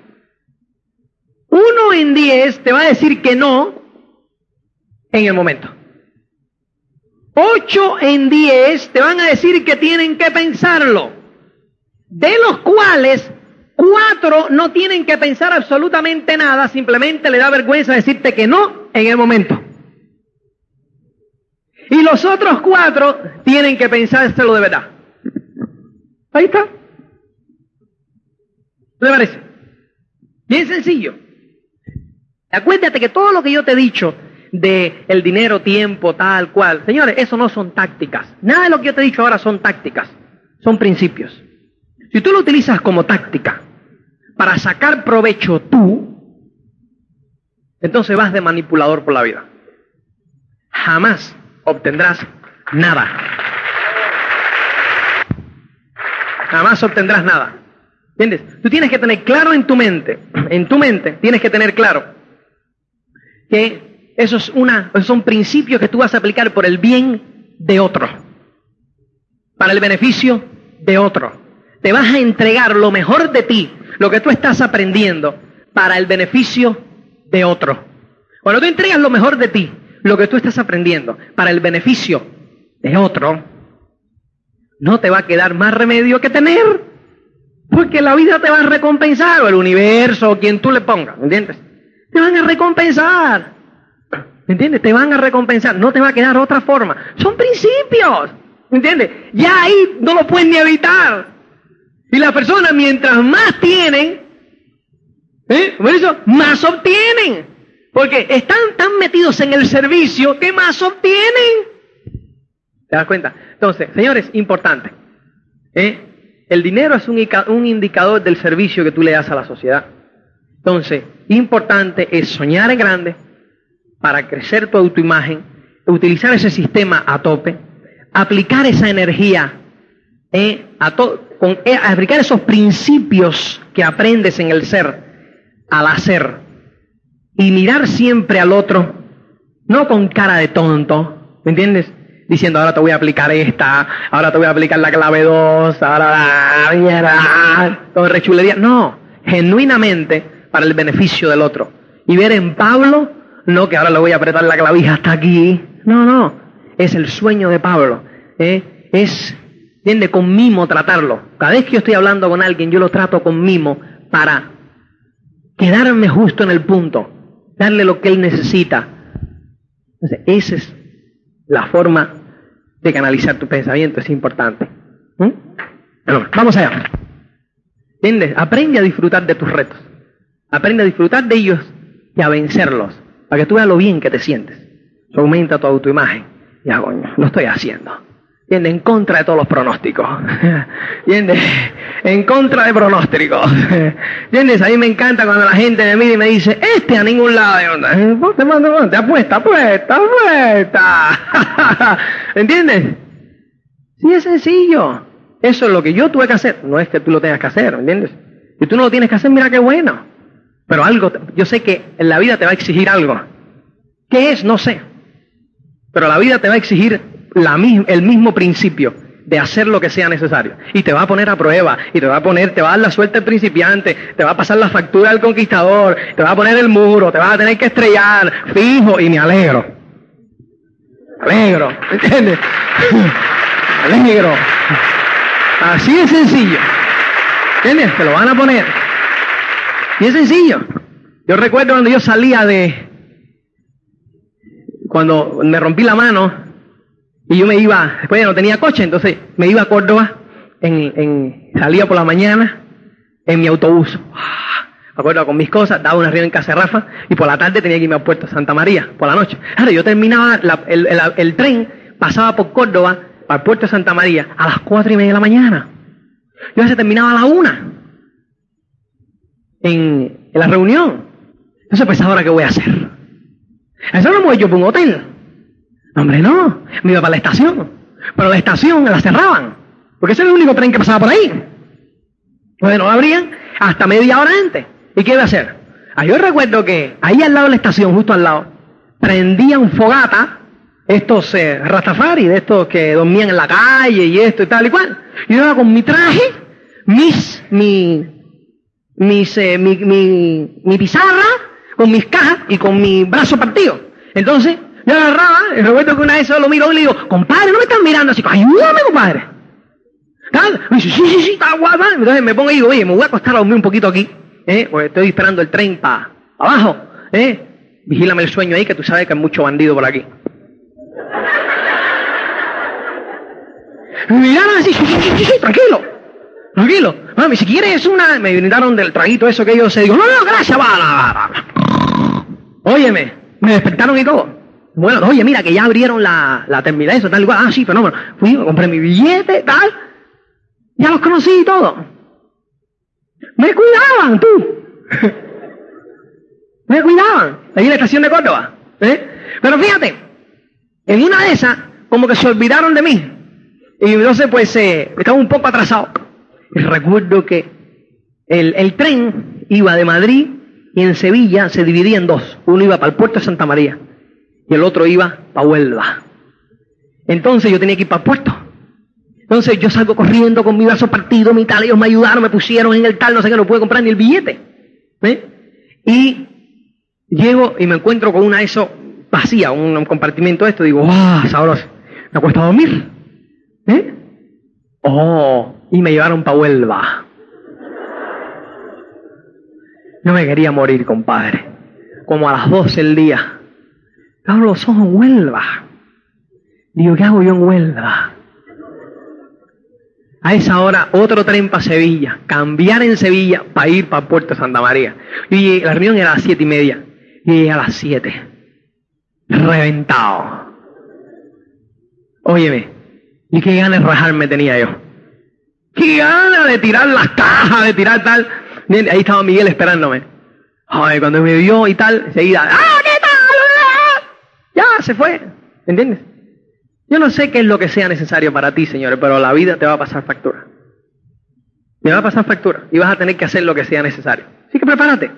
Uno en diez te va a decir que no en el momento. Ocho en diez te van a decir que tienen que pensarlo. De los cuales cuatro no tienen que pensar absolutamente nada, simplemente le da vergüenza decirte que no en el momento. Y los otros cuatro tienen que pensárselo de verdad. Ahí está. ¿Qué parece? Bien sencillo. Acuérdate que todo lo que yo te he dicho de el dinero, tiempo, tal cual, señores, eso no son tácticas. Nada de lo que yo te he dicho ahora son tácticas, son principios. Si tú lo utilizas como táctica para sacar provecho tú, entonces vas de manipulador por la vida. Jamás obtendrás nada. Jamás obtendrás nada. ¿Entiendes? Tú tienes que tener claro en tu mente, en tu mente tienes que tener claro que eso es una, son principios que tú vas a aplicar por el bien de otro. para el beneficio de otro. Te vas a entregar lo mejor de ti, lo que tú estás aprendiendo, para el beneficio de otro. Cuando tú entregas lo mejor de ti, lo que tú estás aprendiendo, para el beneficio de otro, no te va a quedar más remedio que tener. Porque la vida te va a recompensar, o el universo, o quien tú le pongas, ¿me entiendes? Te van a recompensar. ¿Me entiendes? Te van a recompensar. No te va a quedar otra forma. Son principios. ¿Me entiendes? Ya ahí no lo pueden ni evitar. Y las personas, mientras más tienen, ¿eh? Más obtienen. Porque están tan metidos en el servicio que más obtienen. ¿Te das cuenta? Entonces, señores, importante. ¿eh? El dinero es un, un indicador del servicio que tú le das a la sociedad. Entonces, importante es soñar en grande para crecer tu autoimagen, utilizar ese sistema a tope, aplicar esa energía, ¿eh? a con, eh, aplicar esos principios que aprendes en el ser al hacer y mirar siempre al otro, no con cara de tonto, ¿me entiendes? Diciendo, ahora te voy a aplicar esta, ahora te voy a aplicar la clave 2, ahora la con rechulería. No, genuinamente para el beneficio del otro. Y ver en Pablo, no que ahora le voy a apretar la clavija hasta aquí. No, no, es el sueño de Pablo. ¿eh? Es, ¿entiende? Con mimo tratarlo. Cada vez que yo estoy hablando con alguien, yo lo trato con mimo para quedarme justo en el punto darle lo que él necesita. Entonces, esa es la forma de canalizar tu pensamiento, es importante. ¿Mm? vamos allá. ¿Entiendes? Aprende a disfrutar de tus retos. Aprende a disfrutar de ellos y a vencerlos, para que tú veas lo bien que te sientes. aumenta tu autoimagen. Ya, coño, lo estoy haciendo. ¿Entiendes? En contra de todos los pronósticos. ¿Entiendes? En contra de pronósticos. ¿Entiendes? A mí me encanta cuando la gente me mira y me dice, este a ningún lado. Te mando, te apuesta, apuesta, apuesta. ¿Entiendes? Sí, es sencillo. Eso es lo que yo tuve que hacer. No es que tú lo tengas que hacer, ¿entiendes? Si tú no lo tienes que hacer, mira qué bueno. Pero algo, yo sé que en la vida te va a exigir algo. ¿Qué es? No sé. Pero la vida te va a exigir el mismo principio de hacer lo que sea necesario. Y te va a poner a prueba, y te va a poner, te va a dar la suerte al principiante, te va a pasar la factura al conquistador, te va a poner el muro, te vas a tener que estrellar, fijo, y me alegro. Me alegro, ¿entiendes? Alegro. Así es sencillo. ¿Entiendes? Te lo van a poner. Y es sencillo. Yo recuerdo cuando yo salía de, cuando me rompí la mano, y yo me iba, después ya no tenía coche, entonces me iba a Córdoba, en, salía por la mañana en mi autobús. Me acuerdo con mis cosas, daba una reunión en casa de y por la tarde tenía que irme a Puerto Santa María, por la noche. Yo terminaba, el, tren pasaba por Córdoba, para Puerto Santa María, a las cuatro y media de la mañana. Yo se terminaba a la una en, la reunión. Entonces pues ahora qué voy a hacer. Eso no me voy yo por un hotel. Hombre, no. Me iba para la estación. Pero la estación la cerraban. Porque ese era el único tren que pasaba por ahí. Bueno, abrían hasta media hora antes. ¿Y qué iba a hacer? Ah, yo recuerdo que ahí al lado de la estación, justo al lado, prendían fogata estos eh, rastafari, de estos que dormían en la calle y esto y tal y cual. Y yo iba con mi traje, mis, mi, mis, eh, mi, mi, mi pizarra, con mis cajas y con mi brazo partido. Entonces, yo agarraba, y recuerdo que una vez lo miro y le digo, compadre, no me están mirando así, ayúdame, compadre. Me dice, sí, sí, sí, está guapa. Entonces me pongo y digo, oye, me voy a acostar a dormir un poquito aquí, ¿eh? Porque estoy esperando el tren para abajo, ¿eh? Vigílame el sueño ahí, que tú sabes que hay mucho bandido por aquí. Me miraron así, sí, sí, sí, sí, tranquilo, tranquilo. Mami, si quieres una, me brindaron del traguito eso que yo se digo, no, no, gracias, va, va, va. Óyeme, me despertaron y todo. Bueno, oye, mira, que ya abrieron la, la terminal, eso, tal igual. Ah, sí, fenómeno. Fui, compré mi billete, tal. Ya los conocí y todo. Me cuidaban, tú. Me cuidaban. Ahí en la estación de Córdoba. ¿eh? Pero fíjate, en una de esas, como que se olvidaron de mí. Y entonces, pues, eh, estaba un poco atrasado. Recuerdo que el, el tren iba de Madrid y en Sevilla se dividía en dos. Uno iba para el puerto de Santa María y el otro iba para Huelva. Entonces yo tenía que ir para el puerto. Entonces yo salgo corriendo con mi brazo partido, mi tal, ellos me ayudaron, me pusieron en el tal, no sé qué, no pude comprar ni el billete. ¿eh? Y llego y me encuentro con una eso vacía, un, compartimento de esto, digo, ¡ah, sabroso! Me cuesta dormir. ¿Eh? Oh, y me llevaron para Huelva. No me quería morir, compadre. Como a las 12 del día. Abro los ojos en Huelva. Digo, ¿qué hago yo en Huelva? A esa hora, otro tren para Sevilla. Cambiar en Sevilla para ir para Puerto Santa María. Y la reunión era a las siete y media. Y a las siete. Reventado. Óyeme, ¿y qué ganas de rajarme tenía yo? ¿Qué ganas de tirar las cajas, de tirar tal? Ahí estaba Miguel esperándome. Ay, cuando me vio y tal, enseguida, ¡ah, qué tal! Ya, se fue. ¿Entiendes? Yo no sé qué es lo que sea necesario para ti, señores, pero la vida te va a pasar factura. Te va a pasar factura y vas a tener que hacer lo que sea necesario. Así que prepárate.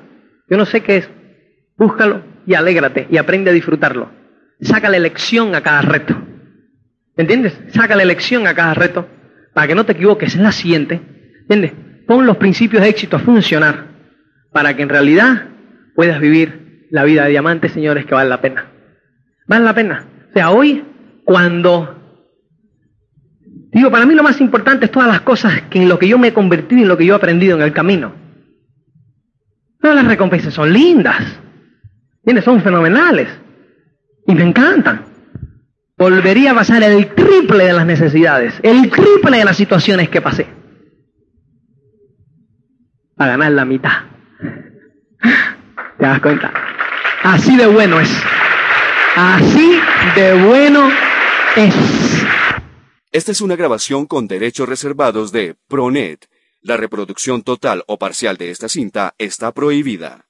Yo no sé qué es. Búscalo y alégrate y aprende a disfrutarlo. Saca la lección a cada reto. ¿Entiendes? Saca la lección a cada reto para que no te equivoques en la siguiente. ¿Entiendes? Pon los principios de éxito a funcionar para que en realidad puedas vivir la vida de diamante, señores, que vale la pena. Vale la pena. O sea, hoy cuando digo, para mí lo más importante es todas las cosas que en lo que yo me he convertido y en lo que yo he aprendido en el camino. Todas las recompensas son lindas, son fenomenales y me encantan. Volvería a pasar el triple de las necesidades, el triple de las situaciones que pasé, a ganar la mitad. ¿Te das cuenta? Así de bueno es. Así de bueno esta es una grabación con derechos reservados de Pronet. La reproducción total o parcial de esta cinta está prohibida.